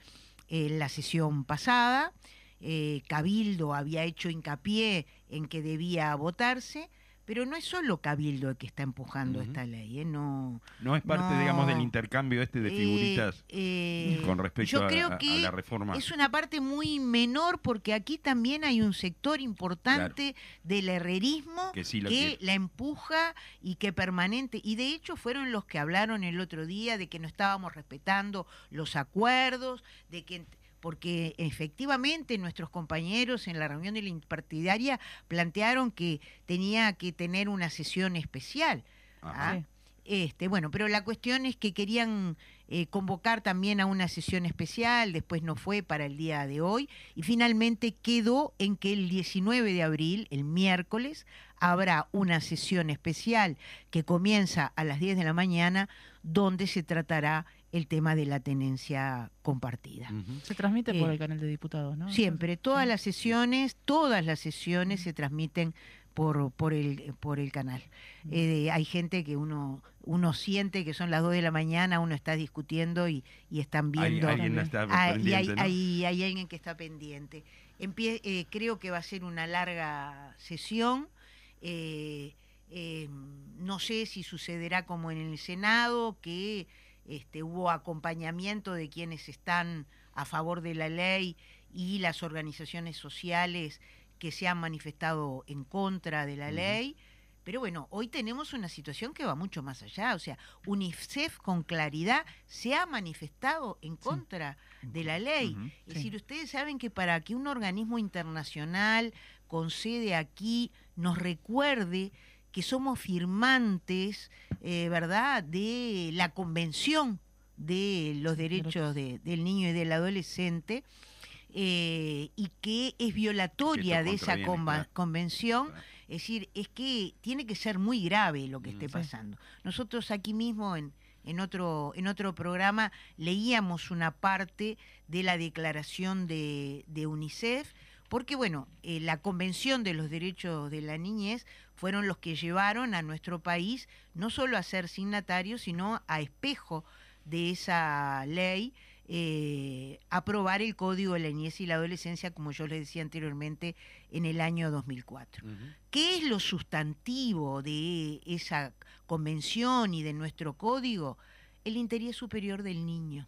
en la sesión pasada. Eh, Cabildo había hecho hincapié en que debía votarse, pero no es solo Cabildo el que está empujando esta ley, ¿eh? no. No es parte, No. digamos, del intercambio este de Eh, figuritas eh, con respecto yo a, creo a- a que la reforma. es una parte muy menor porque aquí también hay un sector importante del herrerismo Que sí la empuja y que permanente y de hecho fueron los que hablaron el otro día de que no estábamos respetando los acuerdos, de que porque efectivamente nuestros compañeros en la reunión de la partidaria plantearon que tenía que tener una sesión especial. Ajá. ¿ah? Este, bueno, pero la cuestión es que querían eh, convocar también a una sesión especial, después no fue para el día de hoy, y finalmente quedó en que el 19 de abril, el miércoles, habrá una sesión especial que comienza a las 10 de la mañana, donde se tratará el tema de la tenencia compartida. Se transmite por Eh, el canal de diputados, ¿no? Siempre, todas Sí. las sesiones, todas las sesiones se transmiten por, por, el, por el canal. Eh, hay gente que uno, uno siente que son las 2 de la mañana, uno está discutiendo y, y están Hay- viendo... alguien no está Ah, y hay, hay- hay alguien que está pendiente. Empie- eh, creo que va a ser una larga sesión. eh, eh, no sé si sucederá como en el Senado, que este, hubo acompañamiento de quienes están a favor de la ley y las organizaciones sociales que se han manifestado en contra de la ley. Pero bueno, hoy tenemos una situación que va mucho más allá. O sea, UNICEF con claridad se ha manifestado en contra de la ley. Es Sí. decir, ustedes saben que para que un organismo internacional con sede aquí nos recuerde que somos firmantes, eh, ¿verdad?, de la Convención de los Derechos de- del Niño y del Adolescente, eh, y que es violatoria Que de esa contraviene, conva- claro. convención, Claro. es decir, es que tiene que ser muy grave lo que Mm. esté Sí. pasando. Nosotros aquí mismo en, en otro, en otro programa leíamos una parte de la declaración de, de UNICEF, porque bueno, eh, la Convención de los Derechos de la Niñez fueron los que llevaron a nuestro país no solo a ser signatarios, sino a espejo de esa ley, eh, aprobar el Código de la Niñez y la Adolescencia, como yo les decía anteriormente, en el año 2004. Ujú. ¿Qué es lo sustantivo de esa convención y de nuestro código? El interés superior del niño.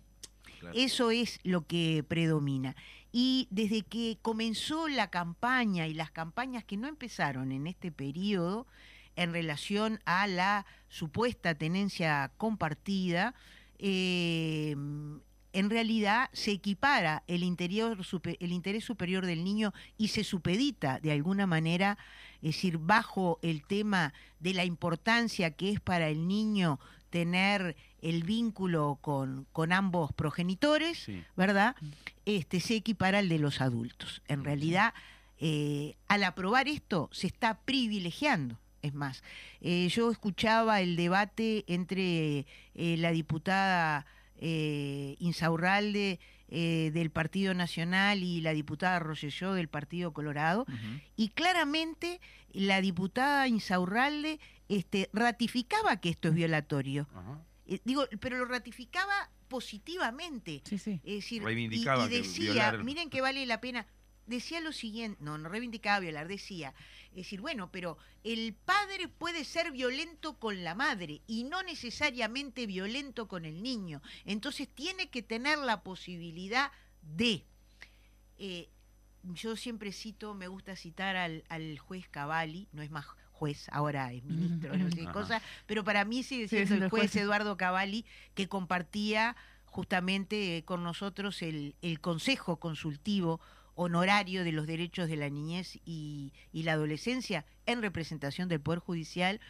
Eso es lo que predomina. Y desde que comenzó la campaña y las campañas que no empezaron en este periodo en relación a la supuesta tenencia compartida, eh, en realidad se equipara el interés superior del niño y se supedita de alguna manera, es decir, bajo el tema de la importancia que es para el niño tener el vínculo con, con ambos progenitores, Sí. ¿verdad? Este, se equipara al de los adultos. En realidad, eh, al aprobar esto, se está privilegiando. Es más, eh, yo escuchaba el debate entre eh, la diputada Insaurralde eh, del Partido Nacional y la diputada Rosselló del Partido Colorado, y claramente la diputada Insaurralde este, ratificaba que esto es violatorio. Eh, digo, pero lo ratificaba positivamente. Sí, sí. Es decir, y- decía, violar- miren que vale la pena. Decía lo siguiente, no, no reivindicaba violar, decía, es decir, bueno, pero el padre puede ser violento con la madre y no necesariamente violento con el niño. Entonces tiene que tener la posibilidad de. eh, yo siempre cito, me gusta citar al, al juez Cavalli, no es más juez, ahora es ministro, no sé cosa, pero para mí sigue siendo el el juez juez. Eduardo Cavalli, que compartía justamente eh, con nosotros el, el Consejo Consultivo Honorario de los Derechos de la Niñez y, y la Adolescencia en representación del Poder Judicial,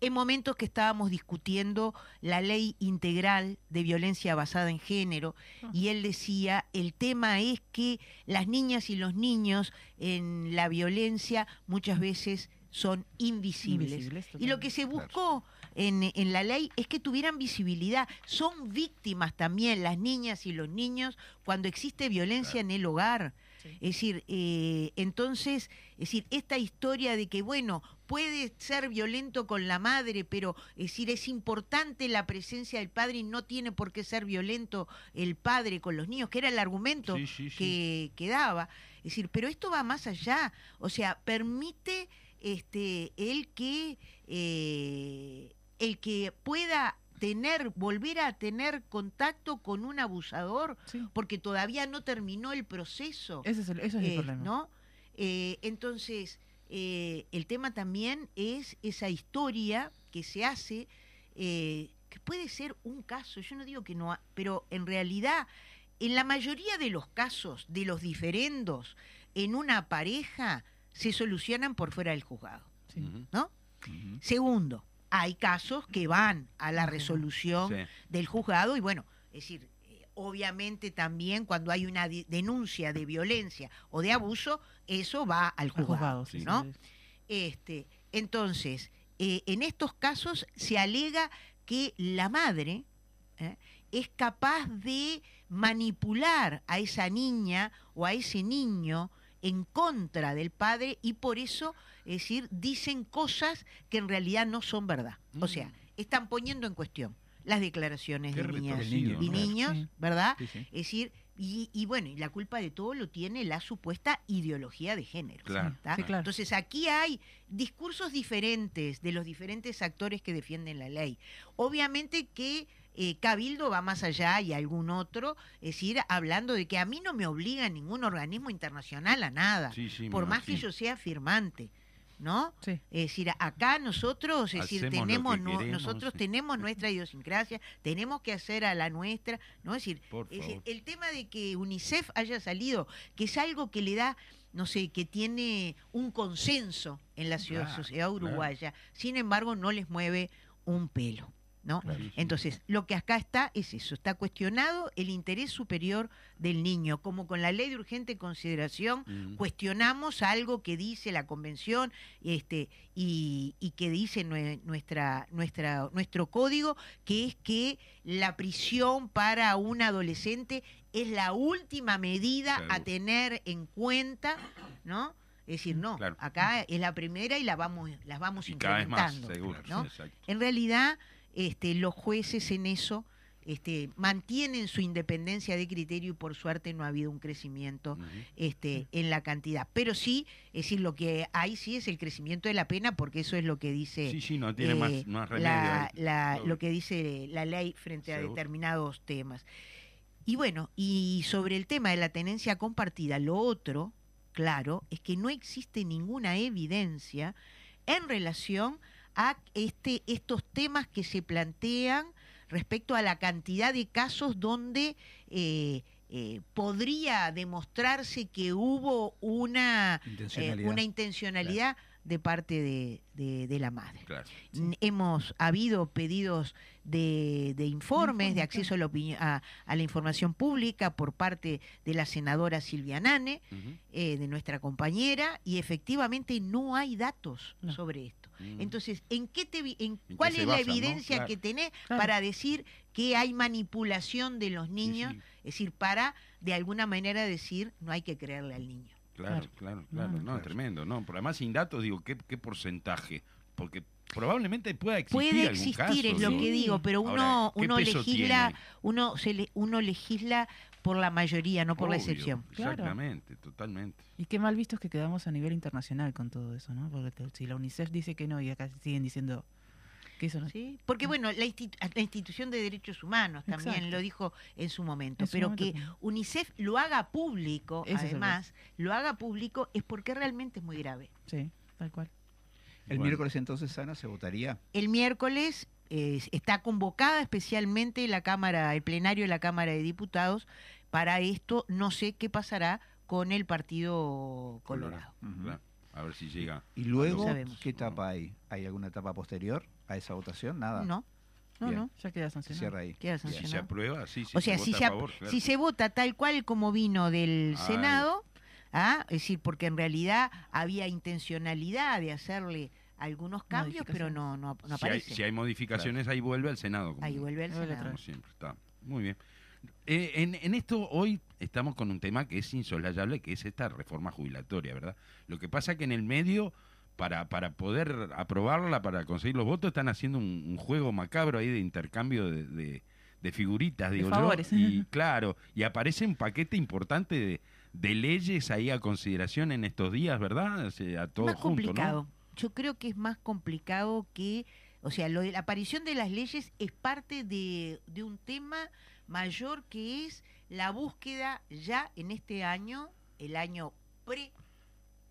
en momentos que estábamos discutiendo la ley integral de violencia basada en género, y él decía, el tema es que las niñas y los niños en la violencia muchas veces son invisibles. Invisibles, y lo que se buscó en, en la ley es que tuvieran visibilidad. Son víctimas también las niñas y los niños cuando existe violencia en el hogar. Es decir, eh, entonces, es decir, esta historia de que, bueno, puede ser violento con la madre, pero es decir, es importante la presencia del padre y no tiene por qué ser violento el padre con los niños, que era el argumento Sí, sí, sí. que, que daba. Es decir, pero esto va más allá. O sea, permite este el que eh, el que pueda tener, volver a tener contacto con un abusador, Sí. porque todavía no terminó el proceso. Ese es el, eso es el Eh, problema. ¿no? Eh, entonces, eh, el tema también es esa historia que se hace, eh, que puede ser un caso, yo no digo que no, ha- pero en realidad, en la mayoría de los casos de los diferendos en una pareja, se solucionan por fuera del juzgado, Sí. ¿no? Segundo, hay casos que van a la resolución Sí. del juzgado y bueno, es decir, eh, obviamente también cuando hay una denuncia de violencia o de abuso, eso va al juzgado, sí, ¿no? sí. Este, entonces, eh, en estos casos se alega que la madre ¿eh? es capaz de manipular a esa niña o a ese niño en contra del padre y por eso, es decir, dicen cosas que en realidad no son verdad. O sea, están poniendo en cuestión las declaraciones Qué de niñas y ¿no? niños, Sí. ¿verdad? Sí, sí. Es decir, y, y bueno, y la culpa de todo lo tiene la supuesta ideología de género. Claro. ¿tá? Sí, claro. Entonces aquí hay discursos diferentes de los diferentes actores que defienden la ley. Obviamente que eh, Cabildo va más allá y algún otro, es decir, hablando de que a mí no me obliga ningún organismo internacional a nada, Sí, por más que yo sea firmante. ¿No? Sí. Es decir, acá nosotros, es decir, tenemos queremos, nosotros sí. tenemos nuestra idiosincrasia, tenemos que hacer a la nuestra, ¿no? Es decir, Por es decir, el tema de que UNICEF haya salido, que es algo que le da, no sé, que tiene un consenso en la ciudad- Claro, sociedad claro. uruguaya, sin embargo no les mueve un pelo. ¿No? Claro, sí. Entonces, lo que acá está es eso, está cuestionado el interés superior del niño, como con la ley de urgente consideración Mm. cuestionamos algo que dice la convención este, y, y que dice nue- nuestra, nuestra, nuestro código, que es que la prisión para un adolescente es la última medida a tener en cuenta, ¿no? Es decir, no, Claro. acá es la primera y la vamos, las vamos Y cada vez más, seguro. ¿no? sí, exacto. En realidad, este, los jueces en eso este, mantienen su independencia de criterio y por suerte no ha habido un crecimiento este, en la cantidad. Pero sí, es decir, lo que hay sí es el crecimiento de la pena porque eso es lo que dice Sí, sí, no tiene eh, más, más remedio. la, ahí. la- Seguro. lo que dice la ley frente a determinados temas. Y bueno, y sobre el tema de la tenencia compartida, lo otro, claro, es que no existe ninguna evidencia en relación a este, estos temas que se plantean respecto a la cantidad de casos donde eh, eh, podría demostrarse que hubo una eh, Intencionalidad. una intencionalidad de parte de, de- de la madre. Claro. Hemos habido pedidos de, de informes, de acceso a la, a, a la información pública por parte de la senadora Silvia Nane, eh, de nuestra compañera, y efectivamente no hay datos No. sobre esto. Mm. Entonces, ¿en qué te, vi- en ¿En ¿cuál es la no? evidencia Claro. que tenés Claro. para decir que hay manipulación de los niños? sí. Es decir, para de alguna manera decir no hay que creerle al niño. Claro, Claro. claro, No, claro. no, tremendo. No, pero además sin datos, digo, ¿qué, qué porcentaje? Porque probablemente pueda existir Puede algún existir, caso, es lo que digo, pero uno, Ahora, ¿qué uno legisla, tiene? uno se le- uno legisla por la mayoría, no por la excepción. Claro. Exactamente, totalmente. Y qué mal vistos que quedamos a nivel internacional con todo eso, ¿no? Porque si la UNICEF dice que no y acá siguen diciendo que eso no ¿sí? Porque bueno, la, institu- la institución de derechos humanos también Exacto. lo dijo en su momento, En su pero momento que también. UNICEF lo haga público, además, lo haga público es porque realmente es muy grave. Sí, tal cual. El Bueno. miércoles entonces, Ana, se votaría. El miércoles eh, está convocada especialmente la Cámara, el plenario de la Cámara de Diputados para esto. No sé qué pasará con el Partido Colorado. Claro. A ver si llega. Y luego. ¿qué etapa hay? ¿Hay alguna etapa posterior a esa votación? Nada. No, no, Bien. no. Ya queda Se sancionado. cierra ahí. Queda Si se sancionado. aprueba, sí, sí. o sea, si vota se, a favor, claro. si se vota tal cual como vino del Ay. Senado, ¿ah? es decir, porque en realidad había intencionalidad de hacerle algunos cambios, pero no, no, no si, hay, aparece. si hay modificaciones, ahí vuelve al Senado. como- Ahí vuelve al Senado. Como siempre, está. Muy bien. Eh, en, en esto hoy estamos con un tema que es insolayable, que es esta reforma jubilatoria, ¿verdad? Lo que pasa que en el medio, para, para poder aprobarla, para conseguir los votos, están haciendo un, un juego macabro ahí de intercambio de, de- de figuritas, De digo favores. yo. Y claro, y aparece un paquete importante de, de leyes ahí a consideración en estos días, ¿verdad? O sea, todo más junto, complicado. ¿no? Yo creo que es más complicado que, o sea, lo de la aparición de las leyes es parte de, de un tema mayor que es la búsqueda ya en este año, el año pre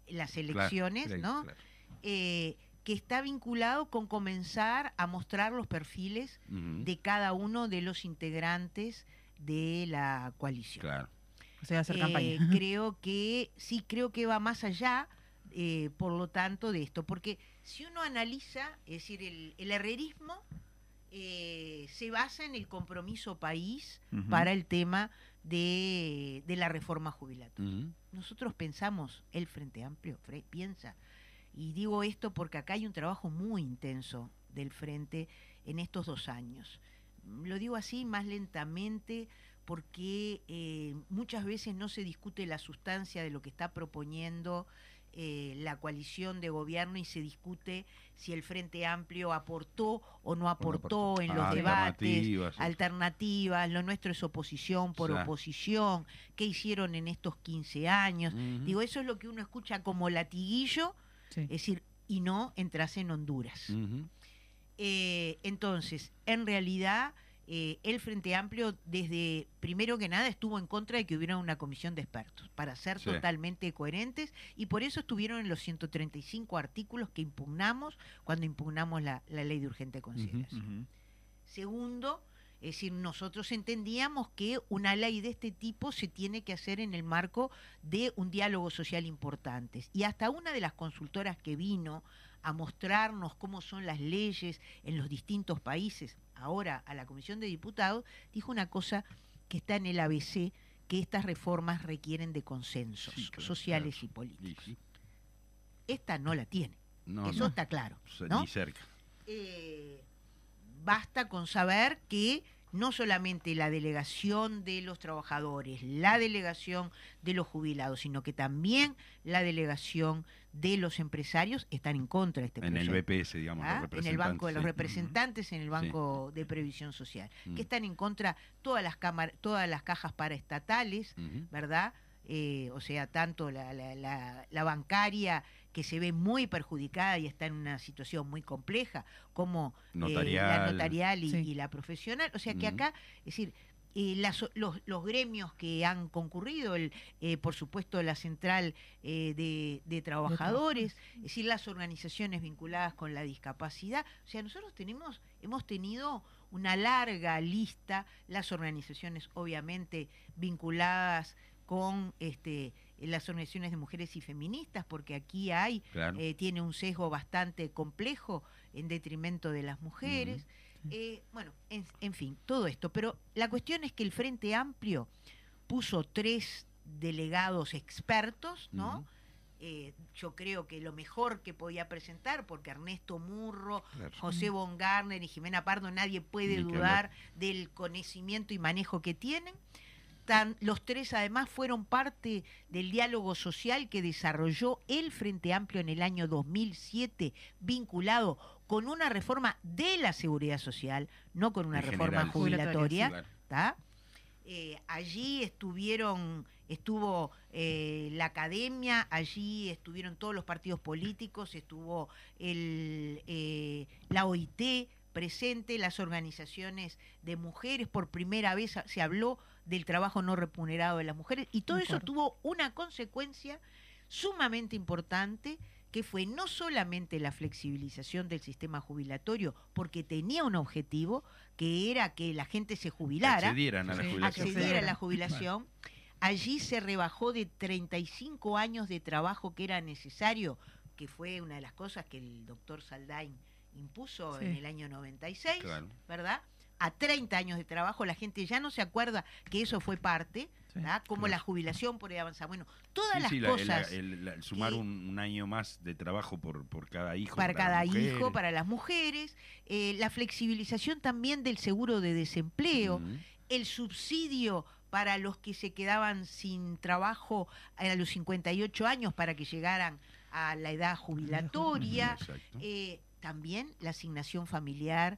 las elecciones, Claro, ¿no? claro. Eh, que está vinculado con comenzar a mostrar los perfiles de cada uno de los integrantes de la coalición. Claro. O sea, hacer Eh, campaña. creo que sí, creo que va más allá, eh, por lo tanto, de esto. Porque si uno analiza, es decir, el, el herrerismo eh, se basa en el compromiso país para el tema de, de la reforma jubilatoria. Nosotros pensamos, el Frente Amplio Fre- piensa, y digo esto porque acá hay un trabajo muy intenso del Frente en estos dos años. Lo digo así más lentamente porque eh, muchas veces no se discute la sustancia de lo que está proponiendo eh, la coalición de gobierno y se discute si el Frente Amplio aportó o no aportó aportó. en Ah, los debates, alternativas, sí. alternativas, lo nuestro es oposición por oposición, qué hicieron en estos 15 años. Digo, eso es lo que uno escucha como latiguillo, Sí. es decir, y no entras en Honduras. Eh, entonces, en realidad, eh, el Frente Amplio, desde primero que nada, estuvo en contra de que hubiera una comisión de expertos, para ser Sí. totalmente coherentes, y por eso estuvieron en los 135 artículos que impugnamos cuando impugnamos la, la ley de urgente consideración. Segundo, es decir, nosotros entendíamos que una ley de este tipo se tiene que hacer en el marco de un diálogo social importante. Y hasta una de las consultoras que vino a mostrarnos cómo son las leyes en los distintos países, ahora a la Comisión de Diputados, dijo una cosa que está en el ABC, que estas reformas requieren de consensos Sí, claro, sociales claro. y políticos. Sí. Esta no la tiene, No, eso no. está claro. Ni cerca. eh, basta con saber que no solamente la delegación de los trabajadores, la delegación de los jubilados, sino que también la delegación de los empresarios están en contra de este En el proyecto. BPS, digamos, ¿ah? los en el banco de los representantes, en el banco de previsión social, Mm. que están en contra todas las cámaras, todas las cajas paraestatales. ¿verdad? Eh, o sea, tanto la, la- la- la bancaria que se ve muy perjudicada y está en una situación muy compleja, como eh, la Notarial. notarial y, Sí. y la profesional. O sea que acá, es decir, eh, las- los, los gremios que han concurrido, el, eh, por supuesto la central eh, de, de trabajadores, es decir, las organizaciones vinculadas con la discapacidad. O sea, nosotros tenemos, hemos tenido una larga lista, las organizaciones obviamente vinculadas con este, las organizaciones de mujeres y feministas, porque aquí hay, Claro. eh, tiene un sesgo bastante complejo en detrimento de las mujeres. Eh, bueno, en, en fin, todo esto. Pero la cuestión es que el Frente Amplio puso tres delegados expertos, ¿no? Eh, yo creo que lo mejor que podía presentar, porque Ernesto Murro, Claro. José Von Garner y Jimena Pardo, nadie puede Ni dudar del conocimiento y manejo que tienen. Tan- los tres además fueron parte del diálogo social que desarrolló el Frente Amplio en el año 2007, vinculado con una reforma de la seguridad social, no con una En reforma general. jubilatoria. Eh, allí estuvieron, estuvo eh, la academia, allí estuvieron todos los partidos políticos, estuvo el, eh, la OIT presente, las organizaciones de mujeres, por primera vez se habló del trabajo no remunerado de las mujeres y todo eso tuvo una consecuencia sumamente importante que fue no solamente la flexibilización del sistema jubilatorio, porque tenía un objetivo, que era que la gente se jubilara, Accedieran a la jubilación. accediera a la jubilación. Allí se rebajó de 35 años de trabajo que era necesario, que fue una de las cosas que el doctor Saldain impuso Sí. en el año 96, Claro. ¿verdad? A 30 años de trabajo, la gente ya no se acuerda que eso fue parte. Como claro. la jubilación por ahí avanzar. Bueno, todas Sí, las sí, la- el- cosas el- el sumar que- un, un año más de trabajo por, por cada hijo. para cada hijo, para las mujeres, eh, la flexibilización también del seguro de desempleo, el subsidio para los que se quedaban sin trabajo a los 58 años para que llegaran a la edad jubilatoria, eh, también la asignación familiar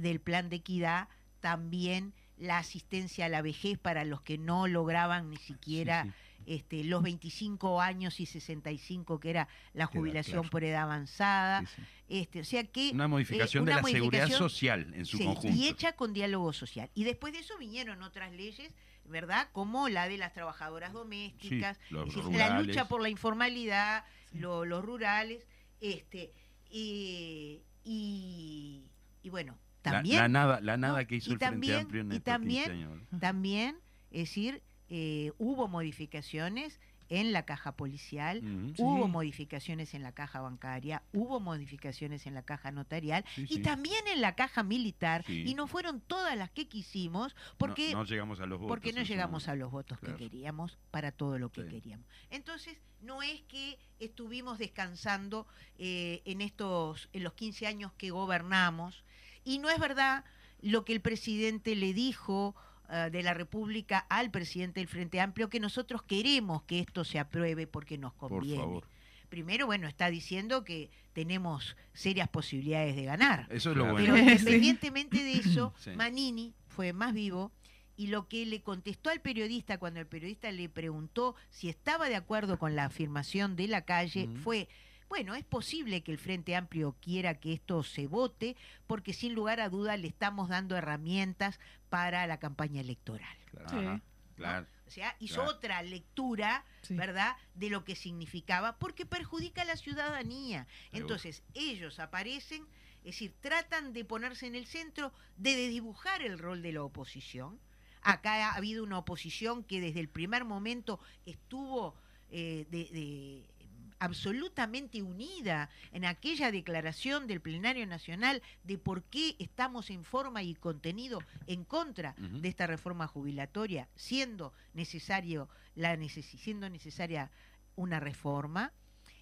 del plan de equidad, también la asistencia a la vejez para los que no lograban ni siquiera Sí, Este, los 25 años y 65 que era la jubilación claro. por edad avanzada. Sí. Este, o sea que Una modificación eh, de una la seguridad modificación- social en su conjunto. Y hecha con diálogo social. Y después de eso vinieron otras leyes, ¿verdad? Como la de las trabajadoras domésticas, decir, la lucha por la informalidad, lo- los rurales, este, y, y, y bueno, también, la, nada, la nada No, que hizo y el Frente también- Amplio en y estos 15 también- años. también, es decir, eh, hubo modificaciones en la caja policial, hubo Sí. modificaciones en la caja bancaria, hubo modificaciones en la caja notarial Sí, y sí. también en la caja militar Sí. y no fueron todas las que quisimos porque no, no llegamos a los votos. porque no llegamos a los votos Claro. que queríamos para todo lo que Sí. queríamos. Entonces, no es que estuvimos descansando eh, en estos en los 15 años que gobernamos y no es verdad lo que el presidente le dijo eh, de la República al presidente del Frente Amplio que nosotros queremos que esto se apruebe porque nos Por conviene. favor. Primero, bueno, está diciendo que tenemos serias posibilidades de ganar. Eso es lo bueno. Pero independientemente de eso, Sí. Manini fue más vivo y lo que le contestó al periodista cuando el periodista le preguntó si estaba de acuerdo con la afirmación de la calle Ujú. fue, bueno, es posible que el Frente Amplio quiera que esto se vote porque sin lugar a duda le estamos dando herramientas para la campaña electoral. Claro. Sí. Ajá, claro. O sea, hizo Claro. otra lectura, Sí. ¿verdad?, de lo que significaba, porque perjudica a la ciudadanía. Entonces, ellos aparecen, es decir, tratan de ponerse en el centro, de desdibujar el rol de la oposición. Acá ha habido una oposición que desde el primer momento estuvo eh, de- de- absolutamente unida en aquella declaración del plenario nacional de por qué estamos en forma y contenido en contra de esta reforma jubilatoria, siendo necesario la siendo necesaria una reforma.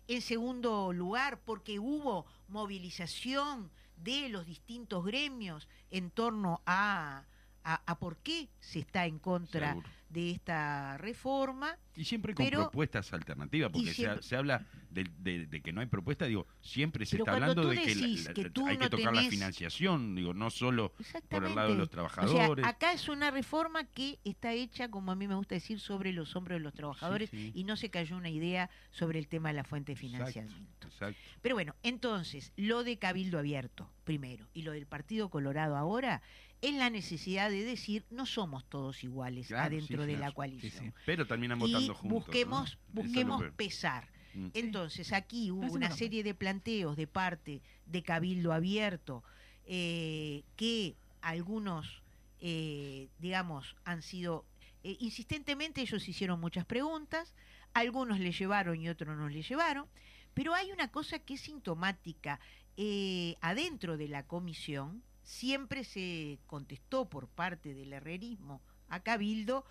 En segundo lugar, porque hubo movilización de los distintos gremios en torno a, a, a por qué se está en contra Seguro. De esta reforma. Y siempre con Pero- propuestas alternativas, porque se, siempre- se habla de, de- de que no hay propuesta, digo, siempre se está hablando de que, la- decís la- que tú hay que tocar la financiación, digo, no solo por el lado de los O trabajadores. sea, acá es una reforma que está hecha, como a mí me gusta decir, sobre los hombros de los trabajadores sí. y no se cayó una idea sobre el tema de la fuente de Exacto, financiamiento. exacto. Pero bueno, entonces, lo de Cabildo Abierto, primero, y lo del Partido Colorado ahora, es la necesidad de decir no somos todos iguales Claro, adentro sí, de la coalición. Sí, sí. Pero terminan Y votando juntos. busquemos, busquemos pesar. Mm. Entonces, aquí hubo una serie de planteos de parte de Cabildo Abierto eh, que algunos, eh, digamos, han sido... eh, insistentemente ellos hicieron muchas preguntas, algunos le llevaron y otros no le llevaron, pero hay una cosa que es sintomática. eh, adentro de la comisión siempre se contestó por parte del herrerismo a Cabildo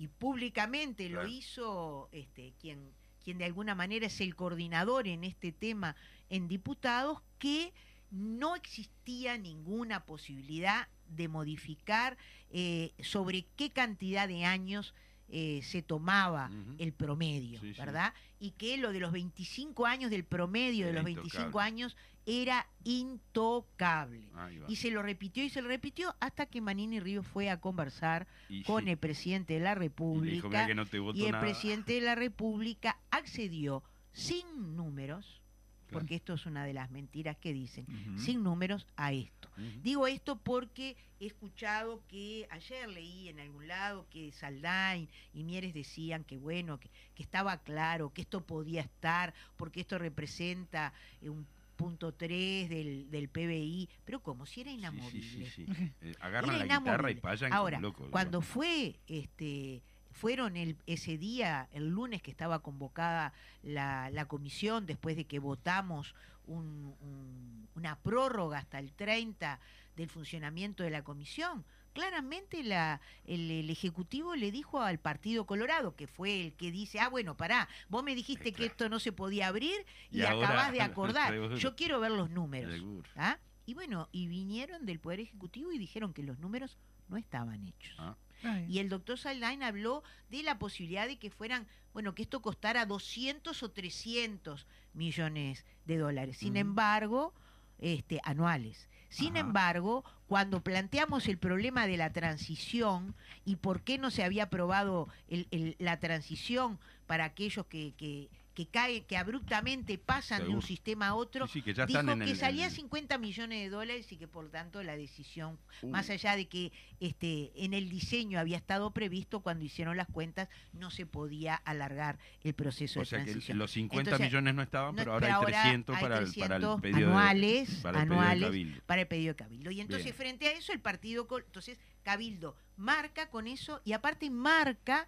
y públicamente Claro. lo hizo este, quien, quien de alguna manera es el coordinador en este tema en diputados, que no existía ninguna posibilidad de modificar eh, sobre qué cantidad de años eh, se tomaba el promedio, Sí, sí. ¿verdad? Y que lo de los 25 años, del promedio de los 25 intocable. años, era intocable. Y se lo repitió y se lo repitió hasta que Manini Ríos fue a conversar Y con sí. el presidente de la Y le dijo, "Mirá República no y el nada". presidente de la República accedió sin números, Claro. porque esto es una de las mentiras que dicen, sin números a esto. Digo esto porque he escuchado que ayer leí en algún lado que Saldain y Mieres decían que bueno, que, que estaba claro, que esto podía estar, porque esto representa eh, un punto 3 del, del PBI, pero como si era inamovible. sí, sí, sí. Eh, agarran Era la guitarra y inamovible. payan Ahora, como locos. cuando fue, este, fueron el, ese día, el lunes que estaba convocada la, la comisión, después de que votamos un- un- una prórroga hasta el 30 del funcionamiento de la comisión, claramente la, el, el Ejecutivo le dijo al Partido Colorado, que fue el que dice, ah, bueno, pará, vos me dijiste que Claro. esto no se podía abrir y, acabás de acordar, yo quiero ver los números. ¿ah? Y bueno, y vinieron del Poder Ejecutivo y dijeron que los números no estaban hechos. Ah, Ay, Y el doctor Saldain habló de la posibilidad de que fueran, bueno, que esto costara 200 o 300 millones de dólares. Sin Ujú. embargo, este, anuales. Sin Ajá. embargo, cuando planteamos el problema de la transición y por qué no se había aprobado el- el- la transición para aquellos que, que, que caen, que abruptamente pasan de un sistema a otro, Sí, sí, que ya dijo están en que el- salía en el- 50 millones de dólares y que por tanto la decisión Uh. más allá de que este en el diseño había estado previsto cuando hicieron las cuentas no se podía alargar el proceso o de sea que transición. los 50 Entonces, millones no estaban, no, pero ahora hay ahora 300 hay para, el, para el 300 de- anuales, para el pedido de anuales Cabildo. para el pedido de Cabildo. Y entonces Bien. frente a eso el partido entonces Cabildo marca con eso y aparte marca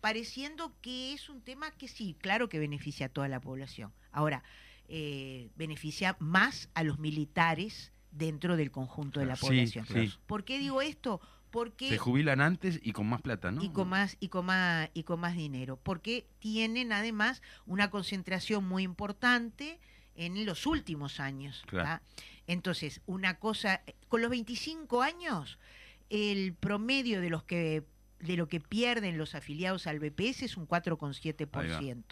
pareciendo que es un tema que sí, claro que beneficia a toda la población. Ahora, eh, beneficia más a los militares dentro del conjunto de la Sí, población. sí. ¿Por qué digo esto? Porque Se jubilan antes y con más plata, ¿no? y con más y con más y con más dinero, porque tienen además una concentración muy importante en los últimos años. Entonces, una cosa con los 25 años el promedio de los que de lo que pierden los afiliados al BPS es un 4,7%.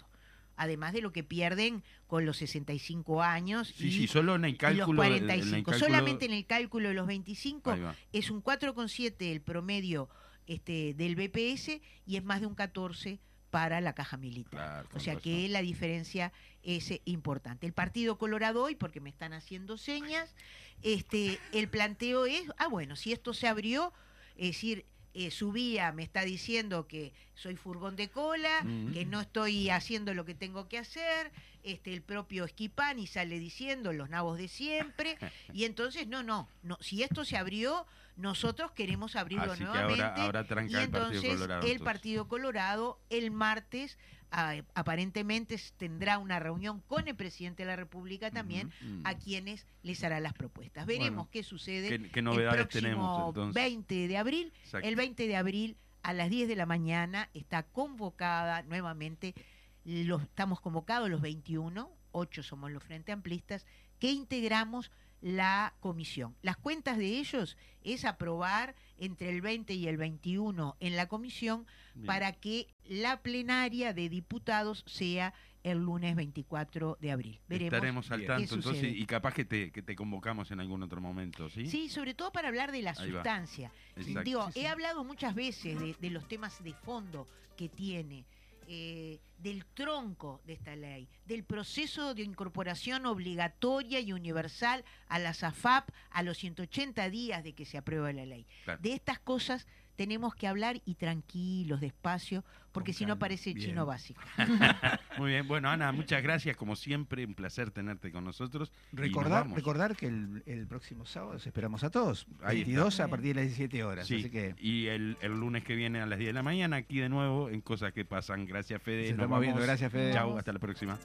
Además de lo que pierden con los 65 años Sí, y, sí, solo en el los cálculo. de- en el 45. cálculo- Solamente en el cálculo de los 25 Ahí va. es un 4,7 el promedio este, del BPS y es más de un 14 para la caja militar. Claro, o sea razón. que la diferencia es eh, importante. El Partido Colorado hoy, porque me están haciendo señas, este, el planteo es, ah bueno, si esto se abrió, es decir, eh, subía, me está diciendo que soy furgón de cola, Mm. que no estoy haciendo lo que tengo que hacer, este, el propio Esquipani sale diciendo los nabos de siempre, y entonces no, no, no, si esto se abrió, nosotros queremos abrirlo Así que ahora- nuevamente. ahora y el Partido entonces Colorado, el entonces. Partido Colorado el martes aparentemente s- tendrá una reunión con el presidente de la República también, a quienes les hará las propuestas. Veremos Bueno, qué sucede ¿qué- qué novedades el próximo tenemos, entonces? 20 de abril. Exacto. El 20 de abril a las 10 de la mañana está convocada nuevamente, los, estamos convocados los 21, 8 somos los Frente Amplistas, que integramos la comisión. Las cuentas de ellos es aprobar entre el 20 y el 21 en la comisión Bien. para que la plenaria de diputados sea el lunes 24 de abril. Veremos. Estaremos al tanto, entonces, y capaz que te, que te convocamos en algún otro momento, ¿sí? Sí, sobre todo para hablar de la Ahí sustancia. Exacto. Digo, Sí, sí. he hablado muchas veces de, de los temas de fondo que tiene eh, del tronco de esta ley, del proceso de incorporación obligatoria y universal a la SAFAP a los 180 días de que se aprueba la ley. Claro. De estas cosas tenemos que hablar y tranquilos, despacio, porque si no parece Bien. chino básico. Muy bien, bueno Ana, muchas gracias como siempre, un placer tenerte con nosotros. nos Recordar, recordar que el, el próximo sábado los esperamos a todos. Ahí 22 a partir de las 17 horas. Sí, Así que y el, el lunes que viene a las 10 de la mañana, aquí de nuevo en Cosas que Pasan. Gracias, Fede. nos Nos estamos vamos. viendo. Gracias, Fede. Chau, hasta la próxima.